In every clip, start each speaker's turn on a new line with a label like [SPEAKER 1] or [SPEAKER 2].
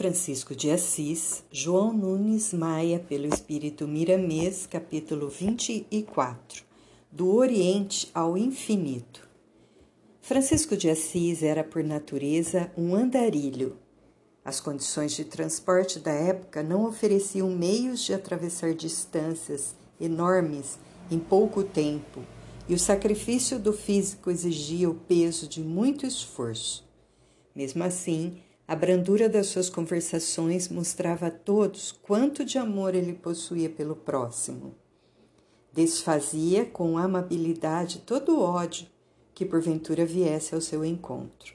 [SPEAKER 1] Francisco de Assis, João Nunes Maia, pelo Espírito Miramês, capítulo 24 Do Oriente ao Infinito. Francisco de Assis era, por natureza, um andarilho. As condições de transporte da época não ofereciam meios de atravessar distâncias enormes em pouco tempo, e o sacrifício do físico exigia o peso de muito esforço. Mesmo assim, a brandura das suas conversações mostrava a todos quanto de amor ele possuía pelo próximo. Desfazia com amabilidade todo o ódio que porventura viesse ao seu encontro.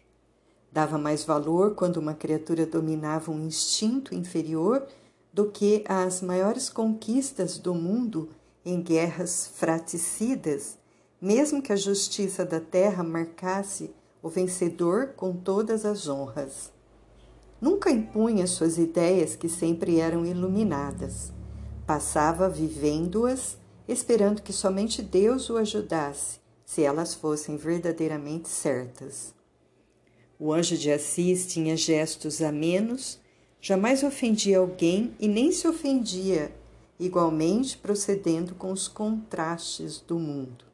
[SPEAKER 1] Dava mais valor quando uma criatura dominava um instinto inferior do que as maiores conquistas do mundo em guerras fraticidas, mesmo que a justiça da terra marcasse o vencedor com todas as honras. Nunca impunha suas ideias que sempre eram iluminadas. Passava vivendo-as, esperando que somente Deus o ajudasse, se elas fossem verdadeiramente certas. O anjo de Assis tinha gestos amenos, jamais ofendia alguém e nem se ofendia, igualmente procedendo com os contrastes do mundo.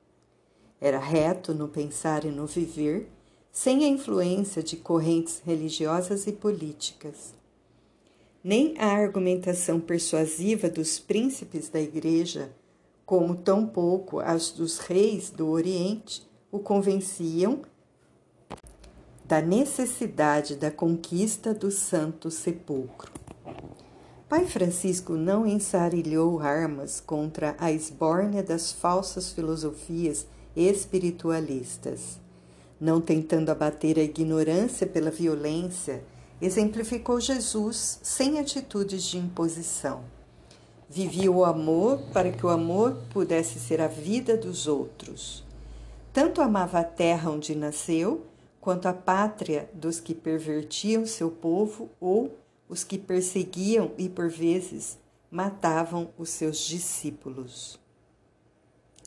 [SPEAKER 1] Era reto no pensar e no viver, sem a influência de correntes religiosas e políticas. Nem a argumentação persuasiva dos príncipes da Igreja, como tampouco as dos reis do Oriente, o convenciam da necessidade da conquista do Santo Sepulcro. Pai Francisco não ensarilhou armas contra a esbórnia das falsas filosofias espiritualistas não tentando abater a ignorância pela violência, exemplificou Jesus sem atitudes de imposição. Vivia o amor para que o amor pudesse ser a vida dos outros. Tanto amava a terra onde nasceu, quanto a pátria dos que pervertiam seu povo ou os que perseguiam e, por vezes, matavam os seus discípulos.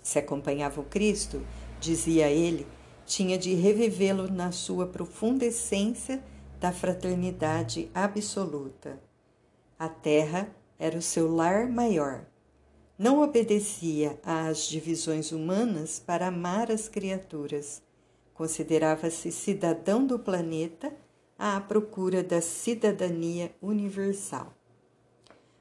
[SPEAKER 1] Se acompanhava o Cristo, dizia ele, tinha de revivê-lo na sua profunda essência da fraternidade absoluta. A terra era o seu lar maior. Não obedecia às divisões humanas para amar as criaturas. Considerava-se cidadão do planeta à procura da cidadania universal.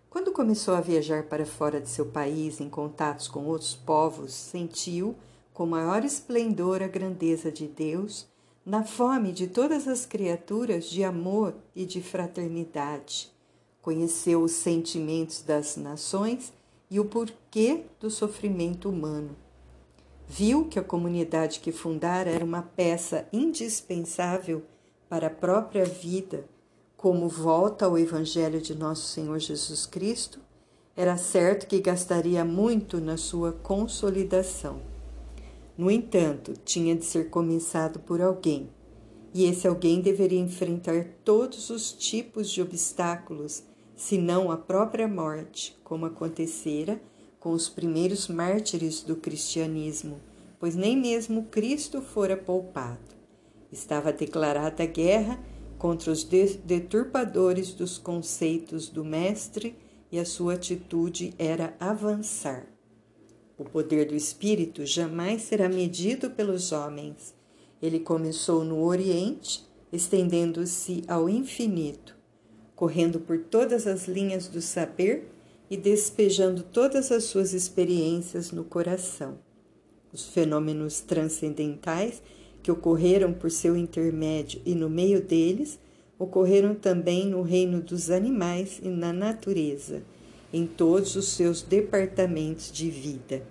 [SPEAKER 1] Quando começou a viajar para fora de seu país em contatos com outros povos, sentiu com maior esplendor a grandeza de Deus, na fome de todas as criaturas de amor e de fraternidade. Conheceu os sentimentos das nações e o porquê do sofrimento humano. Viu que a comunidade que fundara era uma peça indispensável para a própria vida, como volta ao Evangelho de Nosso Senhor Jesus Cristo, era certo que gastaria muito na sua consolidação. No entanto, tinha de ser começado por alguém, e esse alguém deveria enfrentar todos os tipos de obstáculos, se não a própria morte, como acontecera com os primeiros mártires do cristianismo, pois nem mesmo Cristo fora poupado. Estava declarada a guerra contra os deturpadores dos conceitos do Mestre e a sua atitude era avançar. O poder do Espírito jamais será medido pelos homens. Ele começou no Oriente, estendendo-se ao infinito, correndo por todas as linhas do saber e despejando todas as suas experiências no coração. Os fenômenos transcendentais que ocorreram por seu intermédio e no meio deles ocorreram também no reino dos animais e na natureza em todos os seus departamentos de vida.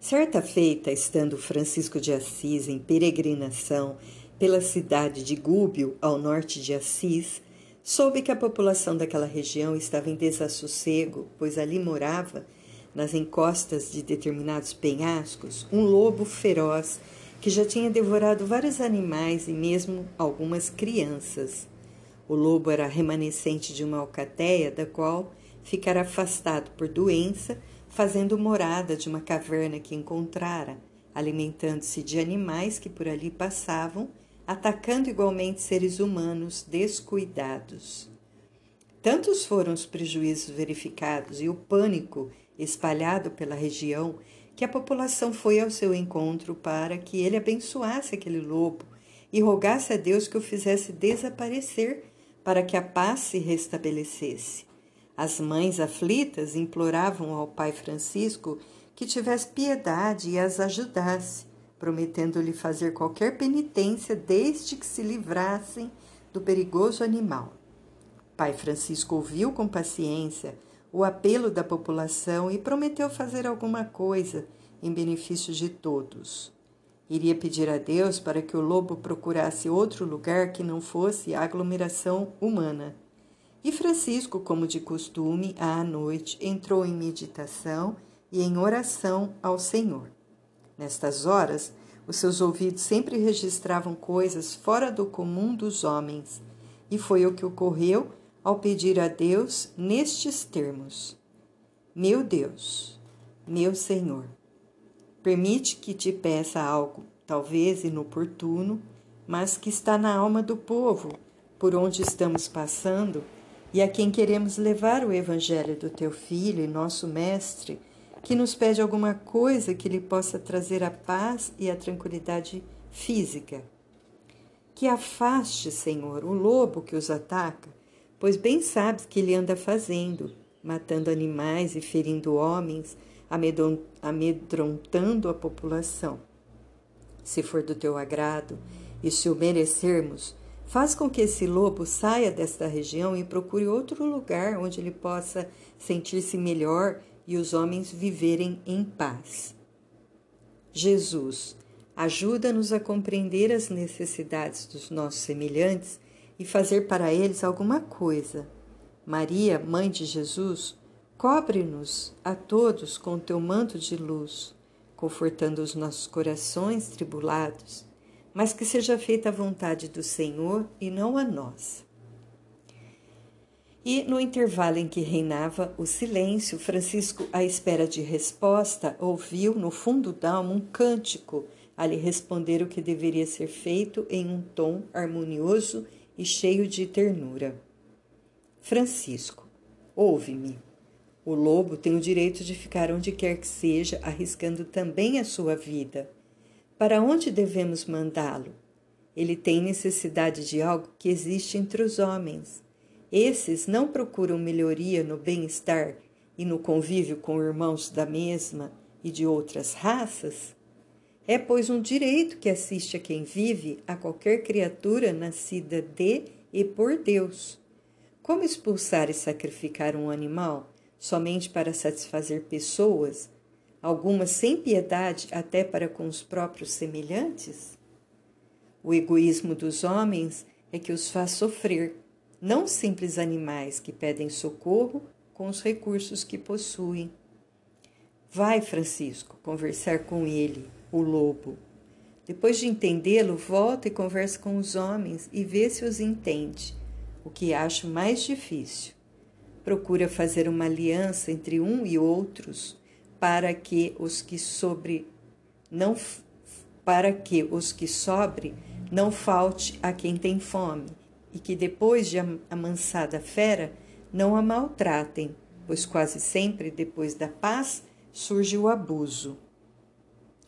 [SPEAKER 1] Certa feita, estando Francisco de Assis em peregrinação pela cidade de Gúbio, ao norte de Assis, soube que a população daquela região estava em desassossego, pois ali morava, nas encostas de determinados penhascos, um lobo feroz que já tinha devorado vários animais e mesmo algumas crianças. O lobo era remanescente de uma alcateia da qual ficar afastado por doença, fazendo morada de uma caverna que encontrara, alimentando-se de animais que por ali passavam, atacando igualmente seres humanos descuidados. Tantos foram os prejuízos verificados e o pânico espalhado pela região que a população foi ao seu encontro para que ele abençoasse aquele lobo e rogasse a Deus que o fizesse desaparecer para que a paz se restabelecesse. As mães aflitas imploravam ao pai Francisco que tivesse piedade e as ajudasse, prometendo-lhe fazer qualquer penitência desde que se livrassem do perigoso animal. Pai Francisco ouviu com paciência o apelo da população e prometeu fazer alguma coisa em benefício de todos. Iria pedir a Deus para que o lobo procurasse outro lugar que não fosse a aglomeração humana. E Francisco, como de costume, à noite entrou em meditação e em oração ao Senhor. Nestas horas, os seus ouvidos sempre registravam coisas fora do comum dos homens, e foi o que ocorreu ao pedir a Deus nestes termos: Meu Deus, meu Senhor, permite que te peça algo, talvez inoportuno, mas que está na alma do povo por onde estamos passando e a quem queremos levar o Evangelho do teu Filho e nosso Mestre, que nos pede alguma coisa que lhe possa trazer a paz e a tranquilidade física. Que afaste, Senhor, o lobo que os ataca pois bem sabes que ele anda fazendo, matando animais e ferindo homens, amedrontando a população. Se for do teu agrado e se o merecermos, faz com que esse lobo saia desta região e procure outro lugar onde ele possa sentir-se melhor e os homens viverem em paz. Jesus, ajuda-nos a compreender as necessidades dos nossos semelhantes e fazer para eles alguma coisa. Maria, mãe de Jesus, cobre-nos a todos com teu manto de luz, confortando os nossos corações tribulados, mas que seja feita a vontade do Senhor e não a nossa. E no intervalo em que reinava o silêncio, Francisco, à espera de resposta, ouviu no fundo da alma um cântico a lhe responder o que deveria ser feito em um tom harmonioso e cheio de ternura. Francisco, ouve-me. O lobo tem o direito de ficar onde quer que seja, arriscando também a sua vida. Para onde devemos mandá-lo? Ele tem necessidade de algo que existe entre os homens. Esses não procuram melhoria no bem-estar e no convívio com irmãos da mesma e de outras raças? É, pois, um direito que assiste a quem vive, a qualquer criatura nascida de e por Deus. Como expulsar e sacrificar um animal somente para satisfazer pessoas, algumas sem piedade até para com os próprios semelhantes? O egoísmo dos homens é que os faz sofrer, não simples animais que pedem socorro com os recursos que possuem. Vai, Francisco, conversar com ele o lobo. Depois de entendê-lo, volta e conversa com os homens e vê se os entende, o que acho mais difícil. Procura fazer uma aliança entre um e outros para que os que sobre não para que os que sobre não falte a quem tem fome e que depois de amansada a fera não a maltratem, pois quase sempre depois da paz surge o abuso.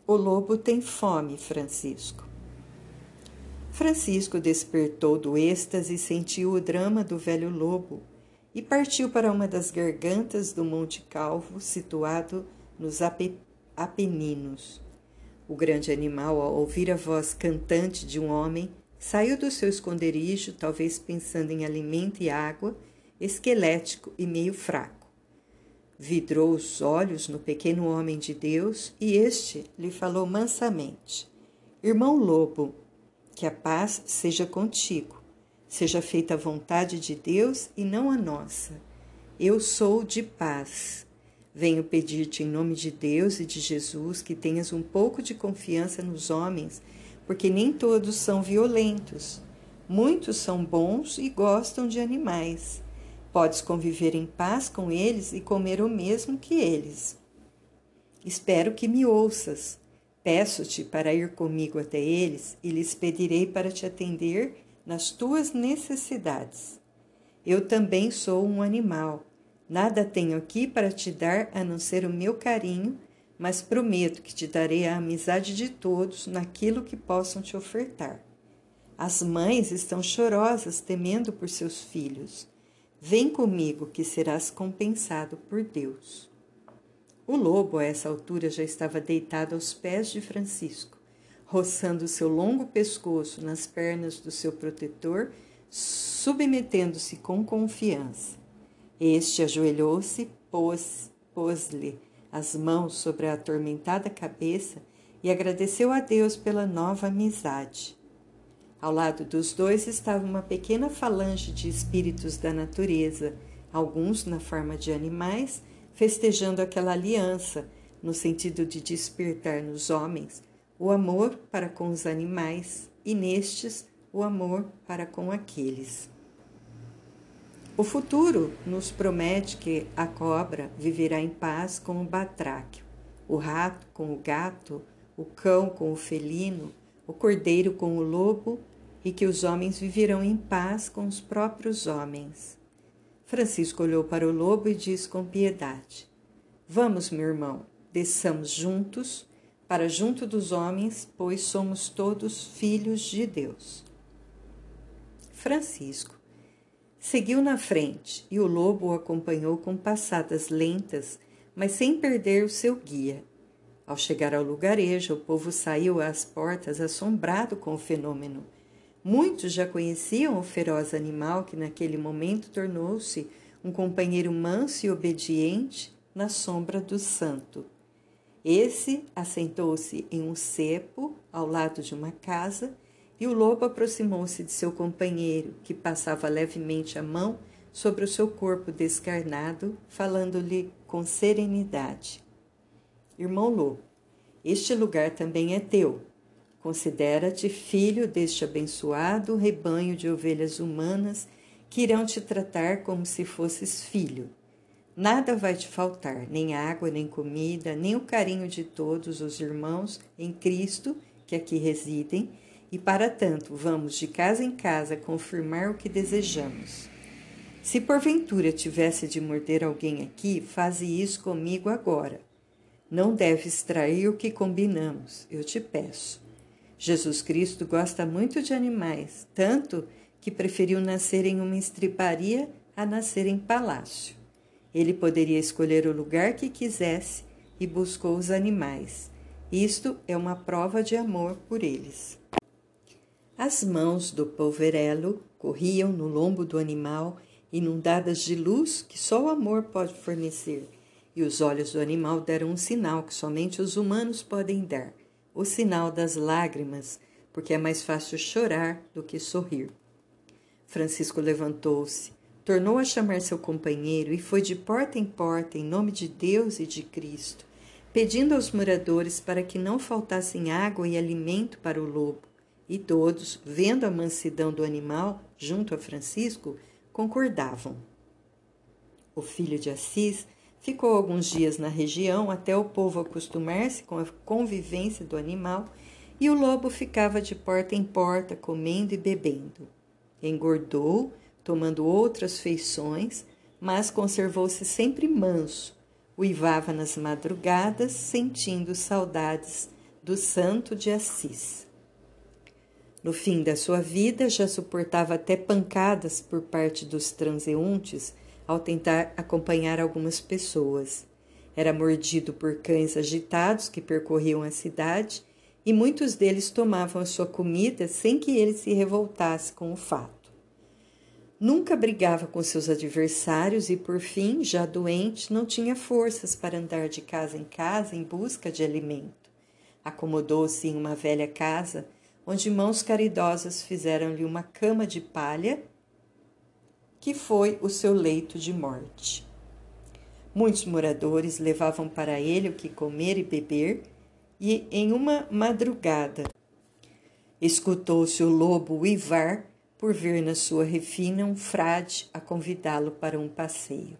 [SPEAKER 1] O lobo tem fome, Francisco. Francisco despertou do êxtase e sentiu o drama do velho lobo e partiu para uma das gargantas do Monte Calvo, situado nos Apeninos. O grande animal, ao ouvir a voz cantante de um homem, saiu do seu esconderijo, talvez pensando em alimento e água, esquelético e meio fraco vidrou os olhos no pequeno homem de Deus e este lhe falou mansamente: Irmão Lobo, que a paz seja contigo, seja feita a vontade de Deus e não a nossa. Eu sou de paz. Venho pedir-te em nome de Deus e de Jesus que tenhas um pouco de confiança nos homens, porque nem todos são violentos. Muitos são bons e gostam de animais. Podes conviver em paz com eles e comer o mesmo que eles. Espero que me ouças. Peço-te para ir comigo até eles e lhes pedirei para te atender nas tuas necessidades. Eu também sou um animal. Nada tenho aqui para te dar a não ser o meu carinho, mas prometo que te darei a amizade de todos naquilo que possam te ofertar. As mães estão chorosas, temendo por seus filhos. Vem comigo, que serás compensado por Deus. O lobo, a essa altura, já estava deitado aos pés de Francisco, roçando seu longo pescoço nas pernas do seu protetor, submetendo-se com confiança. Este ajoelhou-se, pôs-lhe pôs as mãos sobre a atormentada cabeça e agradeceu a Deus pela nova amizade. Ao lado dos dois estava uma pequena falange de espíritos da natureza, alguns na forma de animais, festejando aquela aliança, no sentido de despertar nos homens o amor para com os animais e nestes o amor para com aqueles. O futuro nos promete que a cobra viverá em paz com o batráquio, o rato com o gato, o cão com o felino, o cordeiro com o lobo e que os homens viverão em paz com os próprios homens. Francisco olhou para o lobo e disse com piedade: Vamos, meu irmão, desçamos juntos para junto dos homens, pois somos todos filhos de Deus. Francisco seguiu na frente e o lobo o acompanhou com passadas lentas, mas sem perder o seu guia. Ao chegar ao lugarejo, o povo saiu às portas assombrado com o fenômeno Muitos já conheciam o feroz animal que naquele momento tornou-se um companheiro manso e obediente na sombra do santo. Esse assentou-se em um cepo ao lado de uma casa e o lobo aproximou-se de seu companheiro, que passava levemente a mão sobre o seu corpo descarnado, falando-lhe com serenidade: Irmão lobo, este lugar também é teu. Considera-te filho deste abençoado rebanho de ovelhas humanas que irão te tratar como se fosses filho. Nada vai te faltar, nem água, nem comida, nem o carinho de todos os irmãos em Cristo que aqui residem, e para tanto vamos de casa em casa confirmar o que desejamos. Se porventura tivesse de morder alguém aqui, faze isso comigo agora. Não deves trair o que combinamos, eu te peço. Jesus Cristo gosta muito de animais, tanto que preferiu nascer em uma estriparia a nascer em palácio. Ele poderia escolher o lugar que quisesse e buscou os animais. Isto é uma prova de amor por eles. As mãos do poverelo corriam no lombo do animal, inundadas de luz que só o amor pode fornecer, e os olhos do animal deram um sinal que somente os humanos podem dar o sinal das lágrimas, porque é mais fácil chorar do que sorrir. Francisco levantou-se, tornou a chamar seu companheiro e foi de porta em porta em nome de Deus e de Cristo, pedindo aos moradores para que não faltassem água e alimento para o lobo. E todos, vendo a mansidão do animal junto a Francisco, concordavam. O filho de Assis Ficou alguns dias na região até o povo acostumar-se com a convivência do animal e o lobo ficava de porta em porta, comendo e bebendo. Engordou, tomando outras feições, mas conservou-se sempre manso, uivava nas madrugadas, sentindo saudades do santo de Assis. No fim da sua vida, já suportava até pancadas por parte dos transeuntes ao tentar acompanhar algumas pessoas. Era mordido por cães agitados que percorriam a cidade e muitos deles tomavam a sua comida sem que ele se revoltasse com o fato. Nunca brigava com seus adversários e, por fim, já doente, não tinha forças para andar de casa em casa em busca de alimento. Acomodou-se em uma velha casa, onde mãos caridosas fizeram-lhe uma cama de palha que foi o seu leito de morte. Muitos moradores levavam para ele o que comer e beber, e em uma madrugada escutou-se o lobo uivar por ver na sua refina um frade a convidá-lo para um passeio.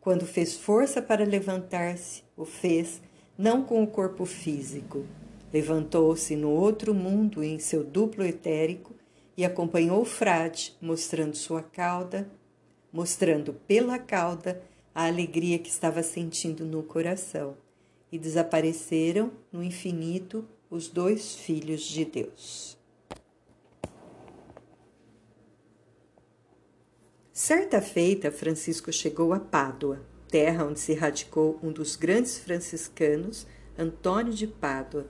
[SPEAKER 1] Quando fez força para levantar-se, o fez não com o corpo físico. Levantou-se no outro mundo em seu duplo etérico e acompanhou o frade, mostrando sua cauda, mostrando pela cauda a alegria que estava sentindo no coração. E desapareceram no infinito os dois filhos de Deus. Certa feita, Francisco chegou a Pádua, terra onde se radicou um dos grandes franciscanos, Antônio de Pádua,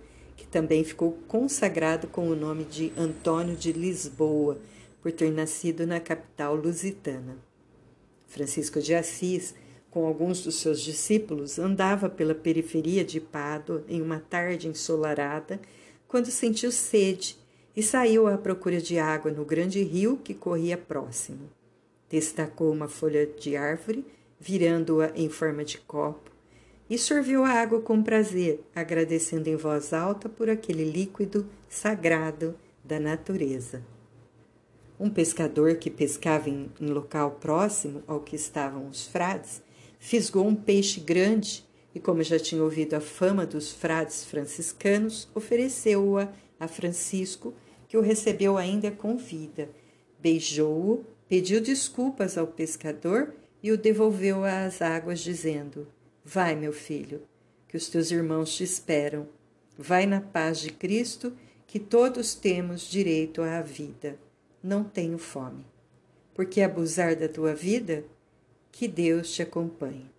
[SPEAKER 1] também ficou consagrado com o nome de Antônio de Lisboa, por ter nascido na capital lusitana. Francisco de Assis, com alguns dos seus discípulos, andava pela periferia de Pádua em uma tarde ensolarada, quando sentiu sede e saiu à procura de água no grande rio que corria próximo. Destacou uma folha de árvore, virando-a em forma de copo, e sorveu a água com prazer, agradecendo em voz alta por aquele líquido sagrado da natureza. Um pescador que pescava em, em local próximo ao que estavam os frades fisgou um peixe grande e, como já tinha ouvido a fama dos frades franciscanos, ofereceu-o a Francisco, que o recebeu ainda com vida. Beijou-o, pediu desculpas ao pescador e o devolveu às águas, dizendo: Vai, meu filho, que os teus irmãos te esperam. Vai na paz de Cristo, que todos temos direito à vida. Não tenho fome. Porque abusar da tua vida? Que Deus te acompanhe.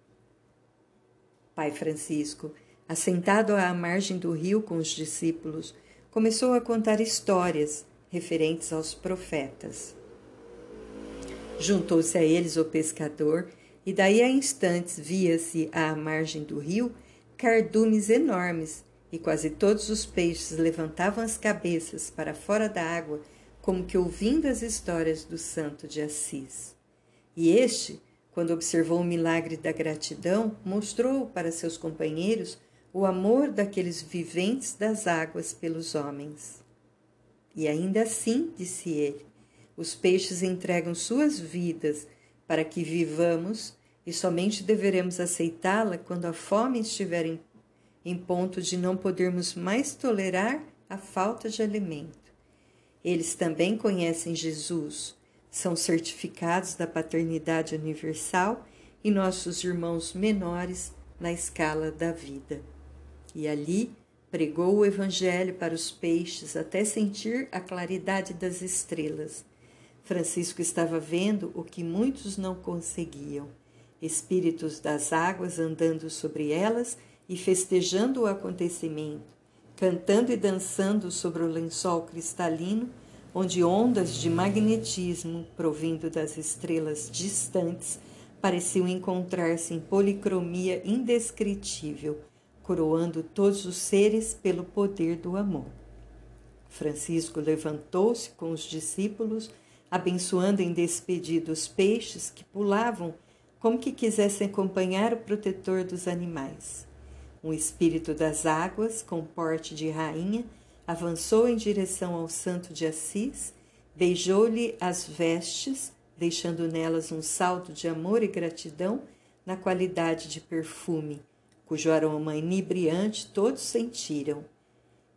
[SPEAKER 1] Pai Francisco, assentado à margem do rio com os discípulos, começou a contar histórias referentes aos profetas. Juntou-se a eles o pescador e daí a instantes via-se à margem do rio cardumes enormes, e quase todos os peixes levantavam as cabeças para fora da água, como que ouvindo as histórias do santo de Assis. E este, quando observou o milagre da gratidão, mostrou para seus companheiros o amor daqueles viventes das águas pelos homens. E ainda assim, disse ele, os peixes entregam suas vidas para que vivamos e somente deveremos aceitá-la quando a fome estiver em, em ponto de não podermos mais tolerar a falta de alimento. Eles também conhecem Jesus, são certificados da paternidade universal e nossos irmãos menores na escala da vida. E ali pregou o Evangelho para os peixes até sentir a claridade das estrelas. Francisco estava vendo o que muitos não conseguiam espíritos das águas andando sobre elas e festejando o acontecimento, cantando e dançando sobre o lençol cristalino, onde ondas de magnetismo, provindo das estrelas distantes, pareciam encontrar-se em policromia indescritível, coroando todos os seres pelo poder do amor. Francisco levantou-se com os discípulos, abençoando em despedida os peixes que pulavam como que quisessem acompanhar o protetor dos animais. Um espírito das águas, com porte de rainha, avançou em direção ao santo de Assis, beijou-lhe as vestes, deixando nelas um saldo de amor e gratidão na qualidade de perfume, cujo aroma inebriante todos sentiram.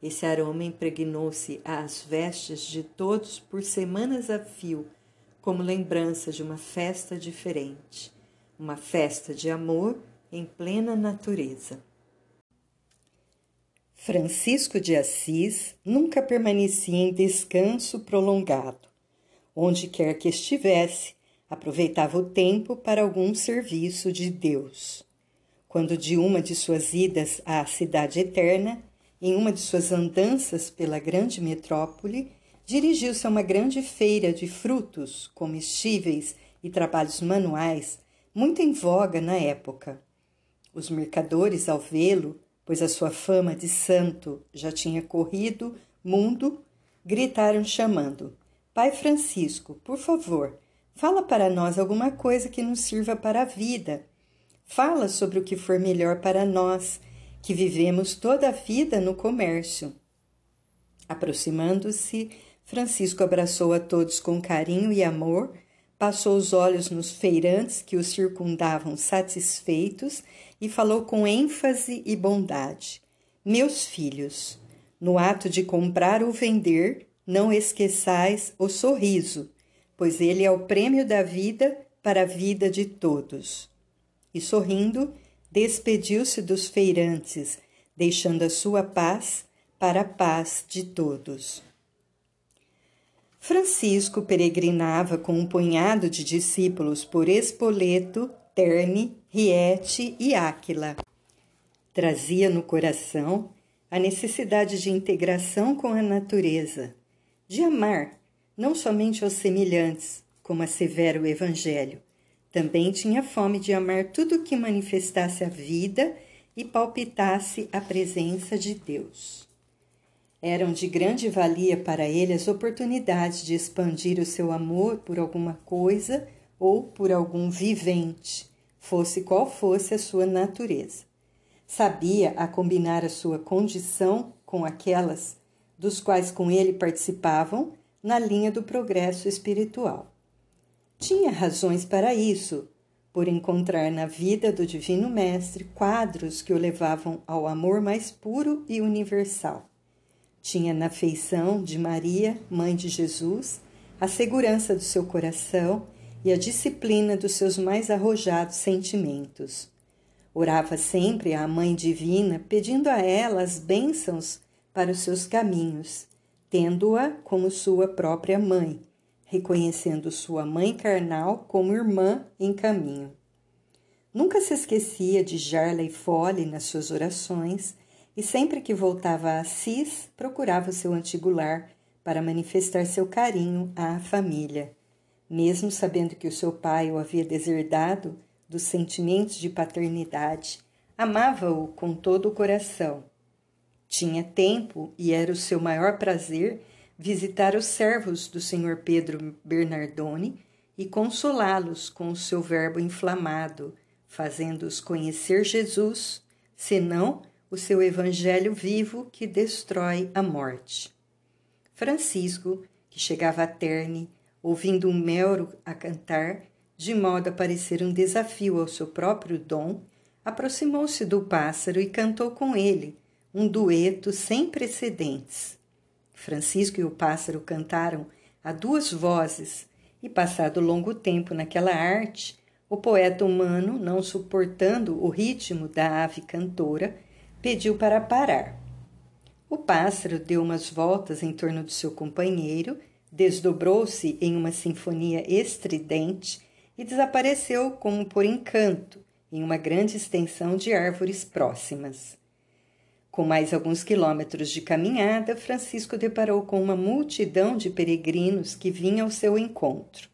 [SPEAKER 1] Esse aroma impregnou-se às vestes de todos por semanas a fio, como lembrança de uma festa diferente uma festa de amor em plena natureza. Francisco de Assis nunca permanecia em descanso prolongado. Onde quer que estivesse, aproveitava o tempo para algum serviço de Deus. Quando de uma de suas idas à cidade eterna, em uma de suas andanças pela grande metrópole, dirigiu-se a uma grande feira de frutos, comestíveis e trabalhos manuais muito em voga na época. Os mercadores, ao vê-lo, pois a sua fama de santo já tinha corrido mundo, gritaram chamando: Pai Francisco, por favor, fala para nós alguma coisa que nos sirva para a vida. Fala sobre o que for melhor para nós, que vivemos toda a vida no comércio. Aproximando-se, Francisco abraçou a todos com carinho e amor passou os olhos nos feirantes que o circundavam satisfeitos e falou com ênfase e bondade: Meus filhos, no ato de comprar ou vender, não esqueçais o sorriso, pois ele é o prêmio da vida para a vida de todos. E sorrindo, despediu-se dos feirantes, deixando a sua paz para a paz de todos. Francisco peregrinava com um punhado de discípulos por Espoleto, Terne, Riete e Áquila. Trazia no coração a necessidade de integração com a natureza, de amar não somente os semelhantes, como assevera o Evangelho, também tinha fome de amar tudo que manifestasse a vida e palpitasse a presença de Deus. Eram de grande valia para ele as oportunidades de expandir o seu amor por alguma coisa ou por algum vivente, fosse qual fosse a sua natureza. Sabia a combinar a sua condição com aquelas dos quais com ele participavam na linha do progresso espiritual. Tinha razões para isso, por encontrar na vida do Divino Mestre quadros que o levavam ao amor mais puro e universal. Tinha na feição de Maria, mãe de Jesus, a segurança do seu coração e a disciplina dos seus mais arrojados sentimentos. Orava sempre à Mãe Divina, pedindo a ela as bênçãos para os seus caminhos, tendo-a como sua própria mãe, reconhecendo sua mãe carnal como irmã em caminho. Nunca se esquecia de Jarla e Fole nas suas orações e sempre que voltava a Assis, procurava o seu antigo lar para manifestar seu carinho à família. Mesmo sabendo que o seu pai o havia deserdado dos sentimentos de paternidade, amava-o com todo o coração. Tinha tempo e era o seu maior prazer visitar os servos do senhor Pedro Bernardone e consolá-los com o seu verbo inflamado, fazendo-os conhecer Jesus, senão o seu evangelho vivo que destrói a morte. Francisco, que chegava a Terne, ouvindo um melro a cantar, de modo a parecer um desafio ao seu próprio dom, aproximou-se do pássaro e cantou com ele um dueto sem precedentes. Francisco e o pássaro cantaram a duas vozes, e passado longo tempo naquela arte, o poeta humano, não suportando o ritmo da ave cantora, pediu para parar. O pássaro deu umas voltas em torno do seu companheiro, desdobrou-se em uma sinfonia estridente e desapareceu como por encanto em uma grande extensão de árvores próximas. Com mais alguns quilômetros de caminhada, Francisco deparou com uma multidão de peregrinos que vinha ao seu encontro.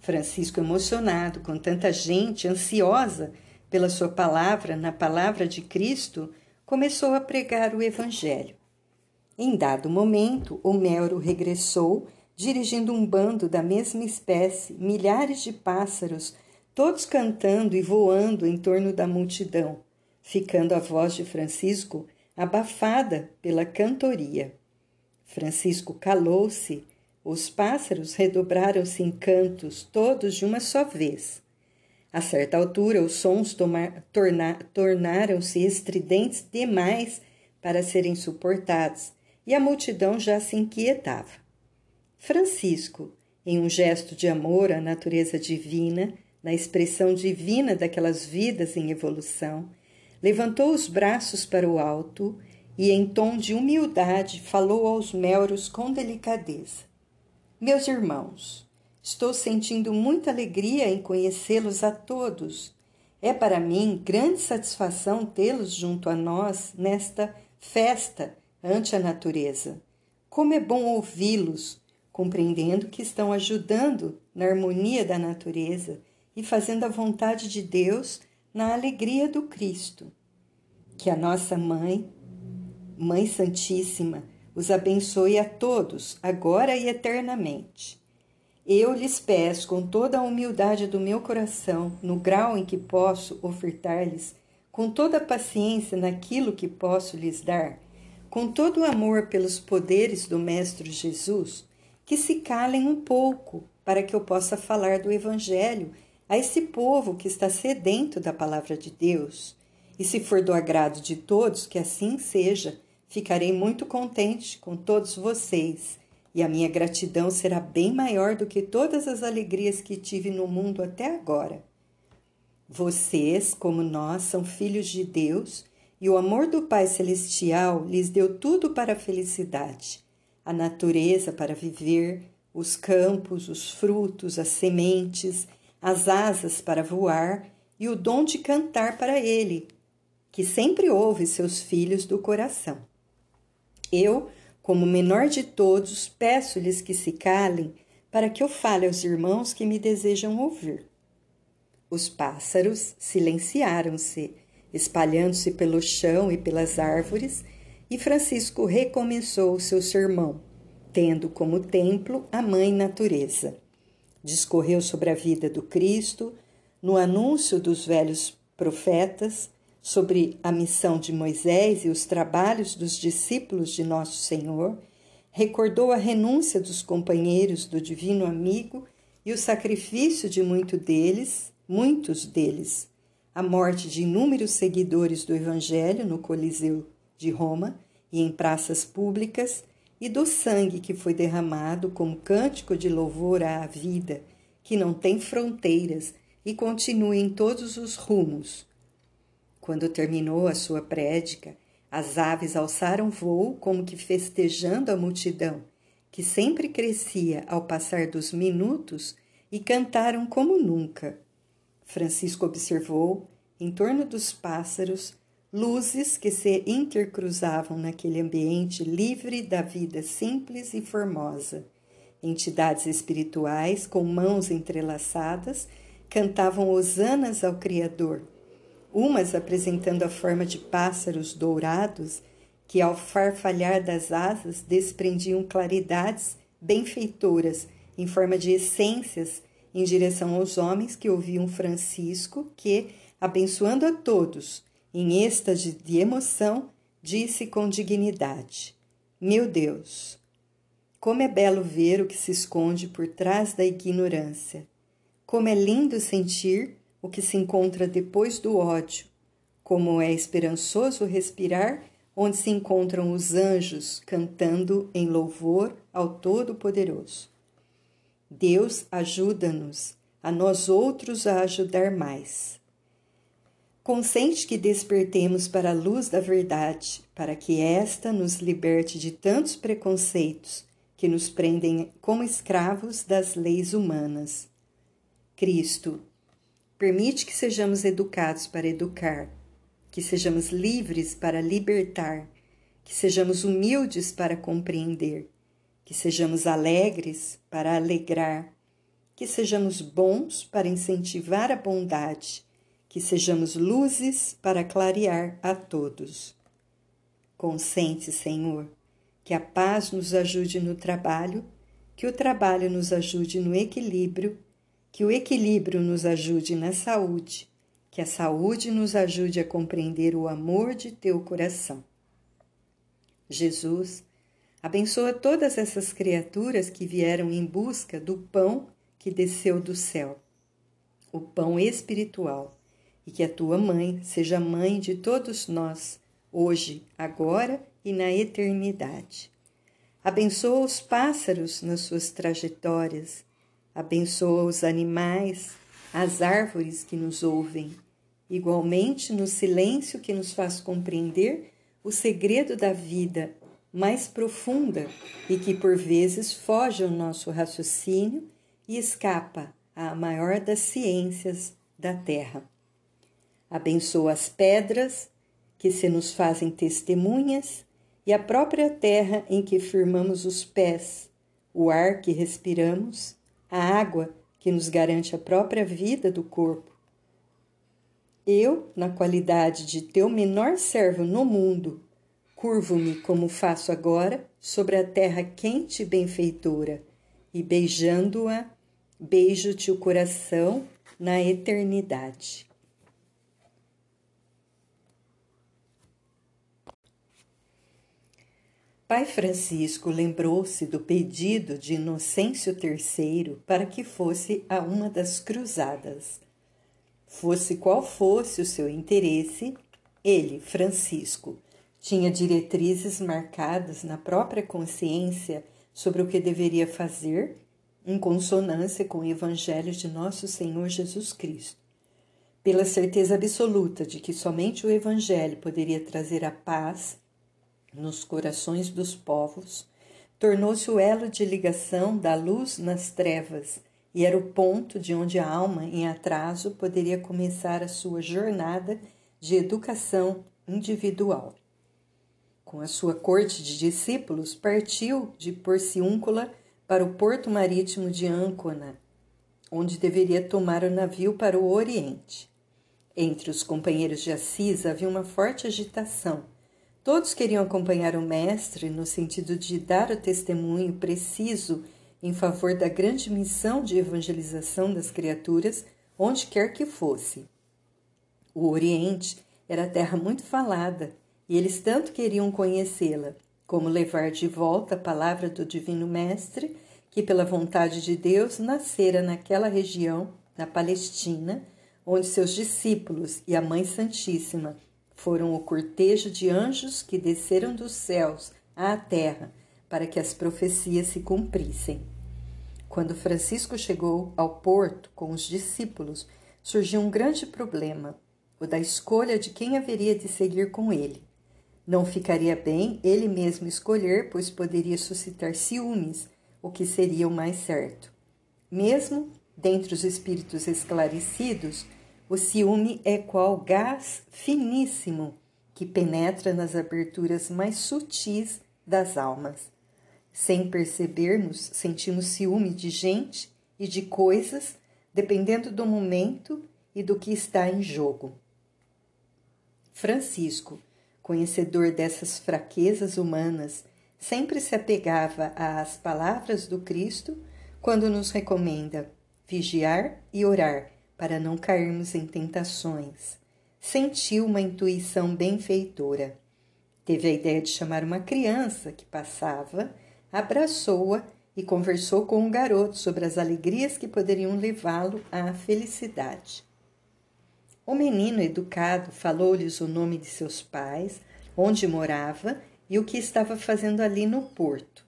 [SPEAKER 1] Francisco, emocionado com tanta gente, ansiosa pela sua palavra na palavra de Cristo, começou a pregar o Evangelho. Em dado momento, Homero regressou, dirigindo um bando da mesma espécie, milhares de pássaros, todos cantando e voando em torno da multidão, ficando a voz de Francisco abafada pela cantoria. Francisco calou-se, os pássaros redobraram-se em cantos, todos de uma só vez. A certa altura, os sons tornaram-se estridentes demais para serem suportados e a multidão já se inquietava. Francisco, em um gesto de amor à natureza divina, na expressão divina daquelas vidas em evolução, levantou os braços para o alto e, em tom de humildade, falou aos melros com delicadeza: Meus irmãos, Estou sentindo muita alegria em conhecê-los a todos. É para mim grande satisfação tê-los junto a nós nesta festa ante a natureza. Como é bom ouvi-los, compreendendo que estão ajudando na harmonia da natureza e fazendo a vontade de Deus na alegria do Cristo. Que a nossa Mãe, Mãe Santíssima, os abençoe a todos, agora e eternamente. Eu lhes peço com toda a humildade do meu coração, no grau em que posso ofertar-lhes, com toda a paciência naquilo que posso lhes dar, com todo o amor pelos poderes do Mestre Jesus, que se calem um pouco, para que eu possa falar do Evangelho a esse povo que está sedento da palavra de Deus. E se for do agrado de todos, que assim seja, ficarei muito contente com todos vocês e a minha gratidão será bem maior do que todas as alegrias que tive no mundo até agora. Vocês, como nós, são filhos de Deus e o amor do Pai Celestial lhes deu tudo para a felicidade: a natureza para viver, os campos, os frutos, as sementes, as asas para voar e o dom de cantar para Ele, que sempre ouve seus filhos do coração. Eu, como menor de todos, peço-lhes que se calem para que eu fale aos irmãos que me desejam ouvir. Os pássaros silenciaram-se espalhando-se pelo chão e pelas árvores, e Francisco recomeçou o seu sermão, tendo como templo a Mãe Natureza. Discorreu sobre a vida do Cristo, no anúncio dos velhos profetas, sobre a missão de Moisés e os trabalhos dos discípulos de Nosso Senhor, recordou a renúncia dos companheiros do Divino Amigo e o sacrifício de muito deles, muitos deles, a morte de inúmeros seguidores do Evangelho no Coliseu de Roma e em praças públicas, e do sangue que foi derramado como cântico de louvor à vida, que não tem fronteiras e continua em todos os rumos. Quando terminou a sua prédica, as aves alçaram voo como que festejando a multidão, que sempre crescia ao passar dos minutos, e cantaram como nunca. Francisco observou, em torno dos pássaros, luzes que se intercruzavam naquele ambiente livre da vida simples e formosa. Entidades espirituais com mãos entrelaçadas cantavam hosanas ao Criador, umas apresentando a forma de pássaros dourados que, ao farfalhar das asas, desprendiam claridades benfeitoras em forma de essências em direção aos homens que ouviam Francisco, que, abençoando a todos, em êxtase de emoção, disse com dignidade: Meu Deus, como é belo ver o que se esconde por trás da ignorância. Como é lindo sentir o que se encontra depois do ódio. Como é esperançoso respirar onde se encontram os anjos cantando em louvor ao Todo-Poderoso. Deus ajuda-nos, a nós outros a ajudar mais. Consente que despertemos para a luz da verdade, para que esta nos liberte de tantos preconceitos que nos prendem como escravos das leis humanas. Cristo, permite que sejamos educados para educar, que sejamos livres para libertar, que sejamos humildes para compreender que sejamos alegres para alegrar, que sejamos bons para incentivar a bondade, que sejamos luzes para clarear a todos. Consente, Senhor, que a paz nos ajude no trabalho, que o trabalho nos ajude no equilíbrio, que o equilíbrio nos ajude na saúde, que a saúde nos ajude a compreender o amor de teu coração. Jesus, Abençoa todas essas criaturas que vieram em busca do pão que desceu do céu, o pão espiritual, e que a tua mãe seja mãe de todos nós, hoje, agora e na eternidade. Abençoa os pássaros nas suas trajetórias, abençoa os animais, as árvores que nos ouvem, igualmente no silêncio que nos faz compreender o segredo da vida mais profunda e que por vezes foge ao nosso raciocínio e escapa à maior das ciências da terra. Abençoa as pedras que se nos fazem testemunhas e a própria terra em que firmamos os pés, o ar que respiramos, a água que nos garante a própria vida do corpo. Eu, na qualidade de teu menor servo no mundo, Curvo-me como faço agora sobre a terra quente e benfeitora, e beijando-a, beijo-te o coração na eternidade. Pai Francisco lembrou-se do pedido de Inocêncio III para que fosse a uma das cruzadas. Fosse qual fosse o seu interesse, ele, Francisco, tinha diretrizes marcadas na própria consciência sobre o que deveria fazer, em consonância com o Evangelho de nosso Senhor Jesus Cristo. Pela certeza absoluta de que somente o Evangelho poderia trazer a paz nos corações dos povos, tornou-se o elo de ligação da luz nas trevas e era o ponto de onde a alma em atraso poderia começar a sua jornada de educação individual. Com a sua corte de discípulos, partiu de Porciúncula para o porto marítimo de Ancona, onde deveria tomar o navio para o Oriente. Entre os companheiros de Assis havia uma forte agitação Todos queriam acompanhar o Mestre no sentido de dar o testemunho preciso em favor da grande missão de evangelização das criaturas, onde quer que fosse. O Oriente era terra muito falada e eles tanto queriam conhecê-la, como levar de volta a palavra do Divino Mestre, que, pela vontade de Deus, nascera naquela região, na Palestina, onde seus discípulos e a Mãe Santíssima foram o cortejo de anjos que desceram dos céus à terra para que as profecias se cumprissem. Quando Francisco chegou ao porto com os discípulos, surgiu um grande problema, o da escolha de quem haveria de seguir com ele. Não ficaria bem ele mesmo escolher, pois poderia suscitar ciúmes, o que seria o mais certo. Mesmo dentre os espíritos esclarecidos, o ciúme é qual gás finíssimo que penetra nas aberturas mais sutis das almas. Sem percebermos, sentimos ciúme de gente e de coisas, dependendo do momento e do que está em jogo. Francisco, conhecedor dessas fraquezas humanas, sempre se apegava às palavras do Cristo quando nos recomenda vigiar e orar para não cairmos em tentações. Sentiu uma intuição benfeitora. Teve a ideia de chamar uma criança que passava, abraçou-a e conversou com o garoto sobre as alegrias que poderiam levá-lo à felicidade. O menino educado falou-lhes o nome de seus pais, onde morava e o que estava fazendo ali no porto.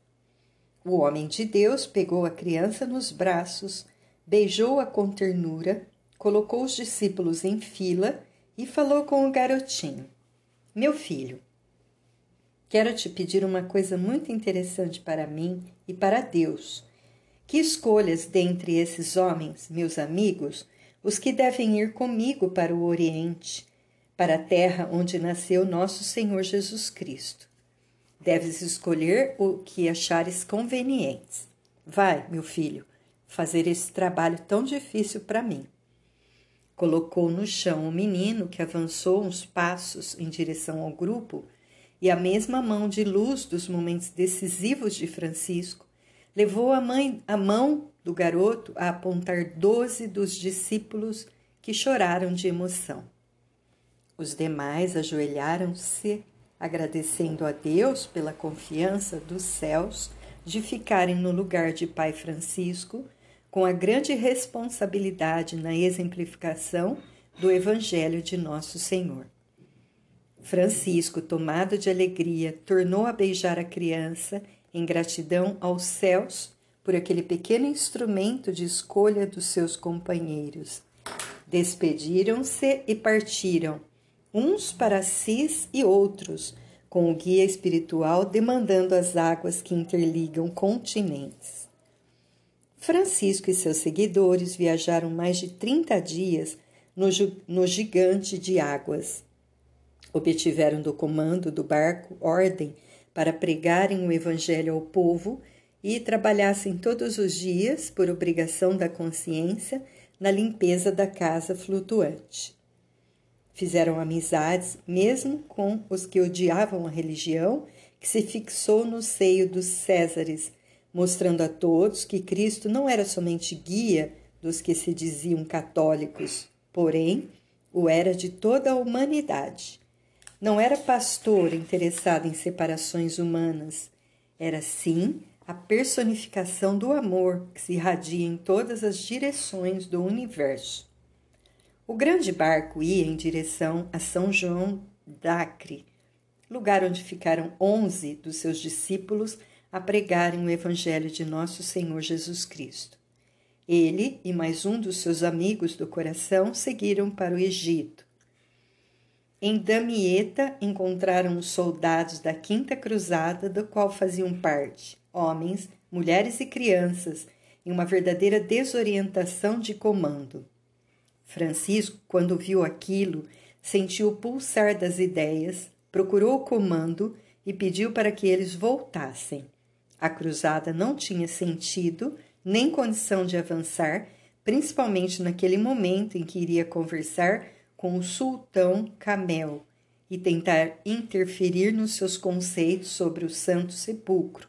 [SPEAKER 1] O homem de Deus pegou a criança nos braços, beijou-a com ternura colocou os discípulos em fila e falou com o garotinho: Meu filho, quero te pedir uma coisa muito interessante para mim e para Deus. Que escolhas dentre esses homens, meus amigos, os que devem ir comigo para o Oriente, para a terra onde nasceu nosso Senhor Jesus Cristo. Deves escolher o que achares conveniente. Vai, meu filho, fazer esse trabalho tão difícil para mim. Colocou no chão o menino, que avançou uns passos em direção ao grupo, e a mesma mão de luz dos momentos decisivos de Francisco levou a, mãe, a mão do garoto a apontar doze dos discípulos que choraram de emoção. Os demais ajoelharam-se, agradecendo a Deus pela confiança dos céus de ficarem no lugar de Pai Francisco com a grande responsabilidade na exemplificação do Evangelho de Nosso Senhor. Francisco, tomado de alegria, tornou a beijar a criança em gratidão aos céus por aquele pequeno instrumento de escolha dos seus companheiros. Despediram-se e partiram, uns para Assis e outros, com o guia espiritual demandando as águas que interligam continentes. Francisco e seus seguidores viajaram mais de 30 dias no, no gigante de águas. Obtiveram do comando do barco ordem para pregarem o evangelho ao povo e trabalhassem todos os dias, por obrigação da consciência, na limpeza da casa flutuante. Fizeram amizades mesmo com os que odiavam a religião que se fixou no seio dos Césares mostrando a todos que Cristo não era somente guia dos que se diziam católicos, porém o era de toda a humanidade. Não era pastor interessado em separações humanas, era sim a personificação do amor que se irradia em todas as direções do universo. O grande barco ia em direção a São João d'Acre, lugar onde ficaram onze dos seus discípulos a pregarem o Evangelho de nosso Senhor Jesus Cristo. Ele e mais um dos seus amigos do coração seguiram para o Egito. Em Damieta encontraram os soldados da Quinta Cruzada, do qual faziam parte homens, mulheres e crianças, em uma verdadeira desorientação de comando. Francisco, quando viu aquilo, sentiu o pulsar das ideias, procurou o comando e pediu para que eles voltassem. A cruzada não tinha sentido nem condição de avançar, principalmente naquele momento em que iria conversar com o sultão Camel e tentar interferir nos seus conceitos sobre o Santo Sepulcro.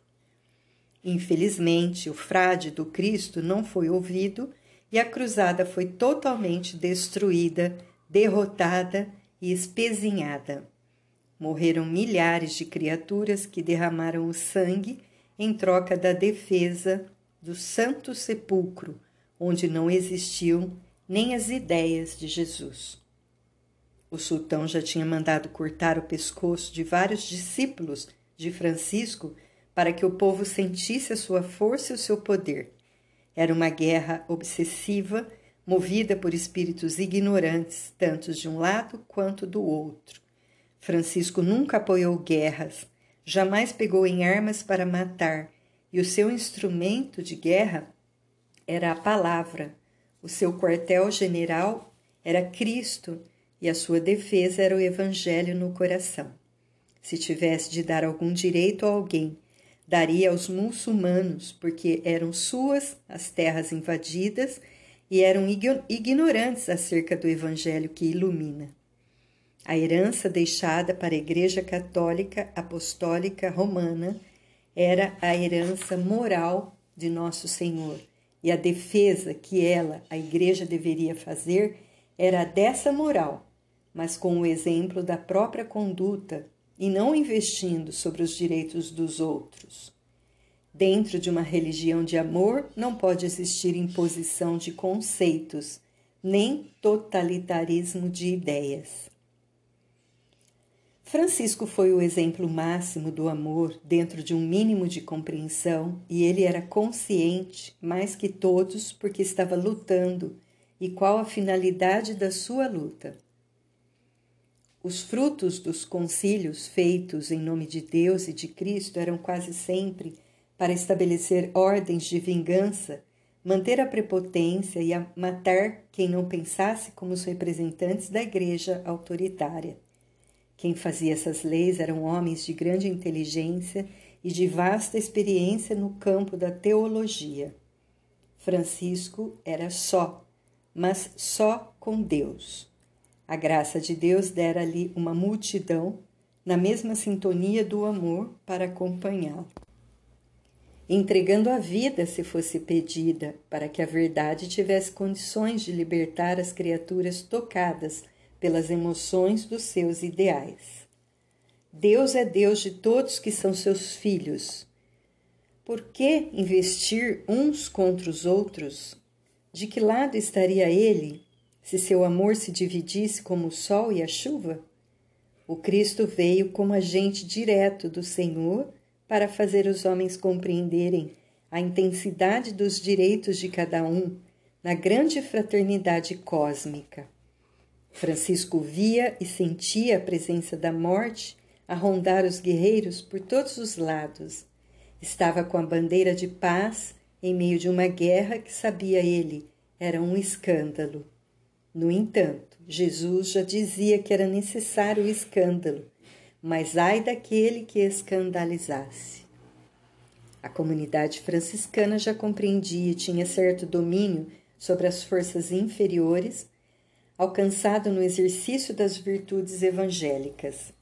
[SPEAKER 1] Infelizmente, o frade do Cristo não foi ouvido e a cruzada foi totalmente destruída, derrotada e espezinhada. Morreram milhares de criaturas que derramaram o sangue em troca da defesa do Santo Sepulcro, onde não existiam nem as ideias de Jesus. O sultão já tinha mandado cortar o pescoço de vários discípulos de Francisco para que o povo sentisse a sua força e o seu poder. Era uma guerra obsessiva, movida por espíritos ignorantes, tanto de um lado quanto do outro. Francisco nunca apoiou guerras, jamais pegou em armas para matar, e o seu instrumento de guerra era a palavra. O seu quartel-general era Cristo e a sua defesa era o Evangelho no coração. Se tivesse de dar algum direito a alguém, daria aos muçulmanos, porque eram suas as terras invadidas e eram ignorantes acerca do Evangelho que ilumina. A herança deixada para a Igreja Católica Apostólica Romana era a herança moral de Nosso Senhor, e a defesa que ela, a Igreja, deveria fazer era dessa moral, mas com o exemplo da própria conduta e não investindo sobre os direitos dos outros. Dentro de uma religião de amor não pode existir imposição de conceitos, nem totalitarismo de ideias. Francisco foi o exemplo máximo do amor dentro de um mínimo de compreensão e ele era consciente, mais que todos, porque estava lutando e qual a finalidade da sua luta. Os frutos dos concílios feitos em nome de Deus e de Cristo eram quase sempre para estabelecer ordens de vingança, manter a prepotência e matar quem não pensasse como os representantes da igreja autoritária. Quem fazia essas leis eram homens de grande inteligência e de vasta experiência no campo da teologia. Francisco era só, mas só com Deus. A graça de Deus dera-lhe uma multidão na mesma sintonia do amor para acompanhá-lo. Entregando a vida, se fosse pedida, para que a verdade tivesse condições de libertar as criaturas tocadas pelas emoções dos seus ideais. Deus é Deus de todos que são seus filhos. Por que investir uns contra os outros? De que lado estaria ele se seu amor se dividisse como o sol e a chuva? O Cristo veio como agente direto do Senhor para fazer os homens compreenderem a intensidade dos direitos de cada um na grande fraternidade cósmica. Francisco via e sentia a presença da morte a rondar os guerreiros por todos os lados. Estava com a bandeira de paz em meio de uma guerra que, sabia ele, era um escândalo. No entanto, Jesus já dizia que era necessário o escândalo, mas ai daquele que escandalizasse. A comunidade franciscana já compreendia e tinha certo domínio sobre as forças inferiores alcançado no exercício das virtudes evangélicas.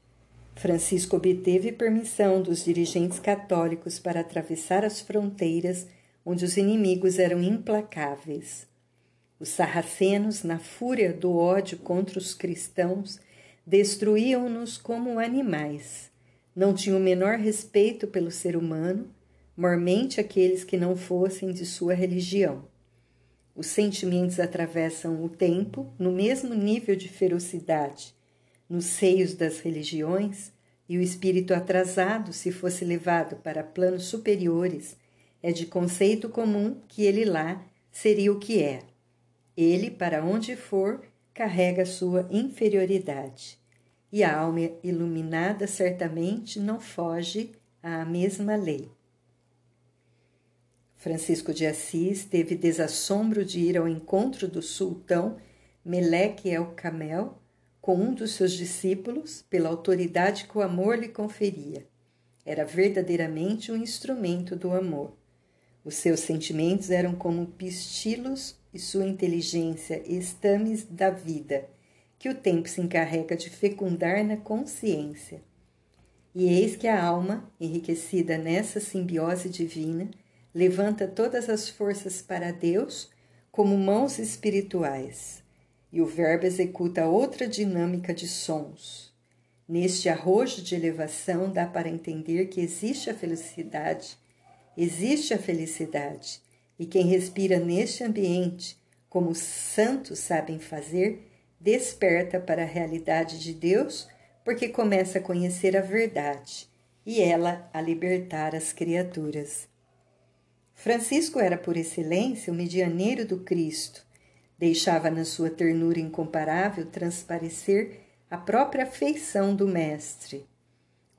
[SPEAKER 1] Francisco obteve permissão dos dirigentes católicos para atravessar as fronteiras onde os inimigos eram implacáveis. Os sarracenos, na fúria do ódio contra os cristãos, destruíam-nos como animais. Não tinham o menor respeito pelo ser humano, mormente aqueles que não fossem de sua religião. Os sentimentos atravessam o tempo no mesmo nível de ferocidade. Nos seios das religiões, e o espírito atrasado, se fosse levado para planos superiores, é de conceito comum que ele lá seria o que é. Ele, para onde for, carrega sua inferioridade. E a alma iluminada certamente não foge à mesma lei. Francisco de Assis teve desassombro de ir ao encontro do sultão Meleque El Camel com um dos seus discípulos pela autoridade que o amor lhe conferia. Era verdadeiramente um instrumento do amor. Os seus sentimentos eram como pistilos e sua inteligência estames da vida, que o tempo se encarrega de fecundar na consciência. E eis que a alma, enriquecida nessa simbiose divina, levanta todas as forças para Deus como mãos espirituais, e o Verbo executa outra dinâmica de sons. Neste arrojo de elevação dá para entender que existe a felicidade Existe a felicidade, e quem respira neste ambiente, como os santos sabem fazer, desperta para a realidade de Deus, porque começa a conhecer a verdade e ela a libertar as criaturas. Francisco era por excelência o medianeiro do Cristo. Deixava na sua ternura incomparável transparecer a própria afeição do Mestre.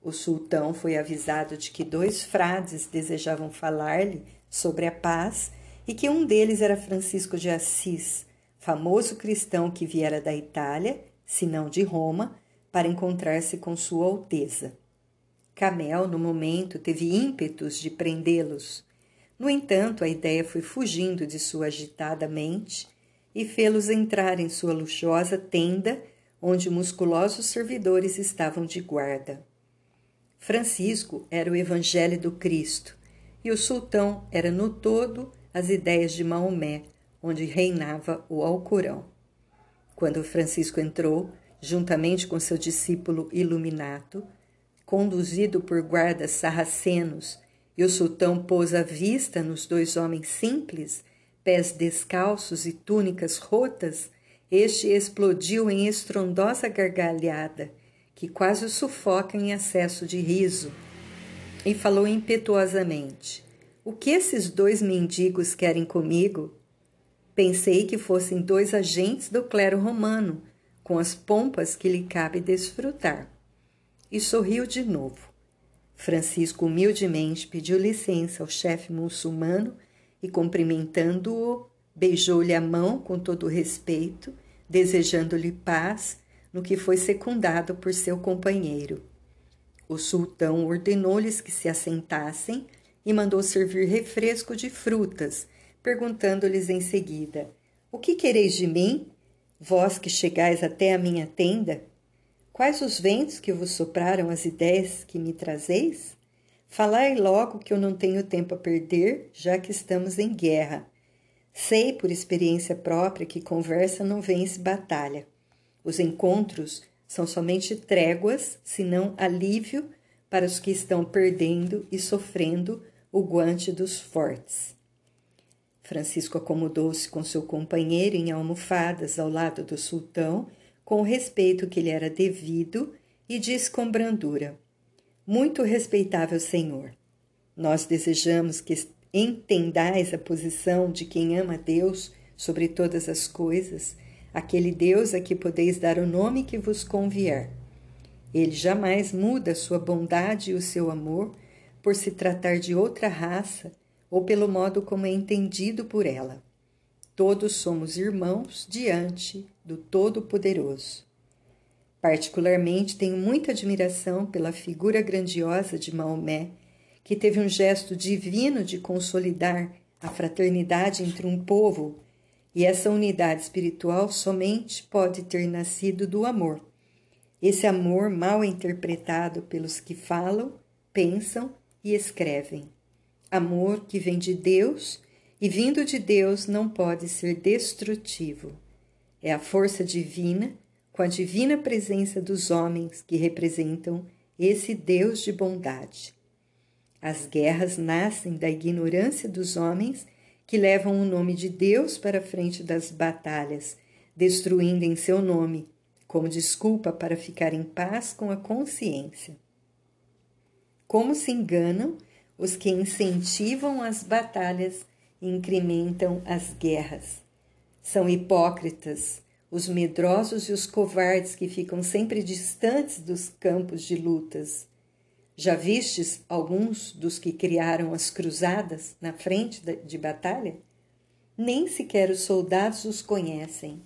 [SPEAKER 1] O sultão foi avisado de que dois frades desejavam falar-lhe sobre a paz e que um deles era Francisco de Assis, famoso cristão que viera da Itália, se não de Roma, para encontrar-se com Sua Alteza. Camel, no momento, teve ímpetos de prendê-los. No entanto, a ideia foi fugindo de sua agitada mente e fê-los entrar em sua luxuosa tenda, onde musculosos servidores estavam de guarda. Francisco era o Evangelho do Cristo e o sultão era no todo as ideias de Maomé, onde reinava o Alcorão. Quando Francisco entrou, juntamente com seu discípulo Iluminato, conduzido por guardas sarracenos, e o sultão pôs a vista nos dois homens simples, pés descalços e túnicas rotas, este explodiu em estrondosa gargalhada que quase o sufoca em excesso de riso, e falou impetuosamente: O que esses dois mendigos querem comigo? Pensei que fossem dois agentes do clero romano, com as pompas que lhe cabe desfrutar. E sorriu de novo. Francisco humildemente pediu licença ao chefe muçulmano e, cumprimentando-o, beijou-lhe a mão com todo respeito, desejando-lhe paz no que foi secundado por seu companheiro. O sultão ordenou-lhes que se assentassem e mandou servir refresco de frutas, perguntando-lhes em seguida: O que quereis de mim, vós que chegais até a minha tenda? Quais os ventos que vos sopraram as ideias que me trazeis? Falai logo que eu não tenho tempo a perder, já que estamos em guerra. Sei por experiência própria que conversa não vence batalha. Os encontros são somente tréguas, senão alívio para os que estão perdendo e sofrendo o guante dos fortes. Francisco acomodou-se com seu companheiro em almofadas ao lado do sultão, com o respeito que lhe era devido, e disse com brandura: Muito respeitável senhor, nós desejamos que entendais a posição de quem ama Deus sobre todas as coisas aquele Deus a que podeis dar o nome que vos convier. Ele jamais muda sua bondade e o seu amor por se tratar de outra raça ou pelo modo como é entendido por ela. Todos somos irmãos diante do Todo-Poderoso. Particularmente tenho muita admiração pela figura grandiosa de Maomé, que teve um gesto divino de consolidar a fraternidade entre um povo e essa unidade espiritual somente pode ter nascido do amor. Esse amor mal interpretado pelos que falam, pensam e escrevem. Amor que vem de Deus e vindo de Deus não pode ser destrutivo. É a força divina com a divina presença dos homens que representam esse Deus de bondade. As guerras nascem da ignorância dos homens que levam o nome de Deus para a frente das batalhas, destruindo em seu nome, como desculpa para ficar em paz com a consciência. Como se enganam os que incentivam as batalhas e incrementam as guerras. São hipócritas os medrosos e os covardes que ficam sempre distantes dos campos de lutas. Já vistes alguns dos que criaram as cruzadas na frente de batalha? Nem sequer os soldados os conhecem.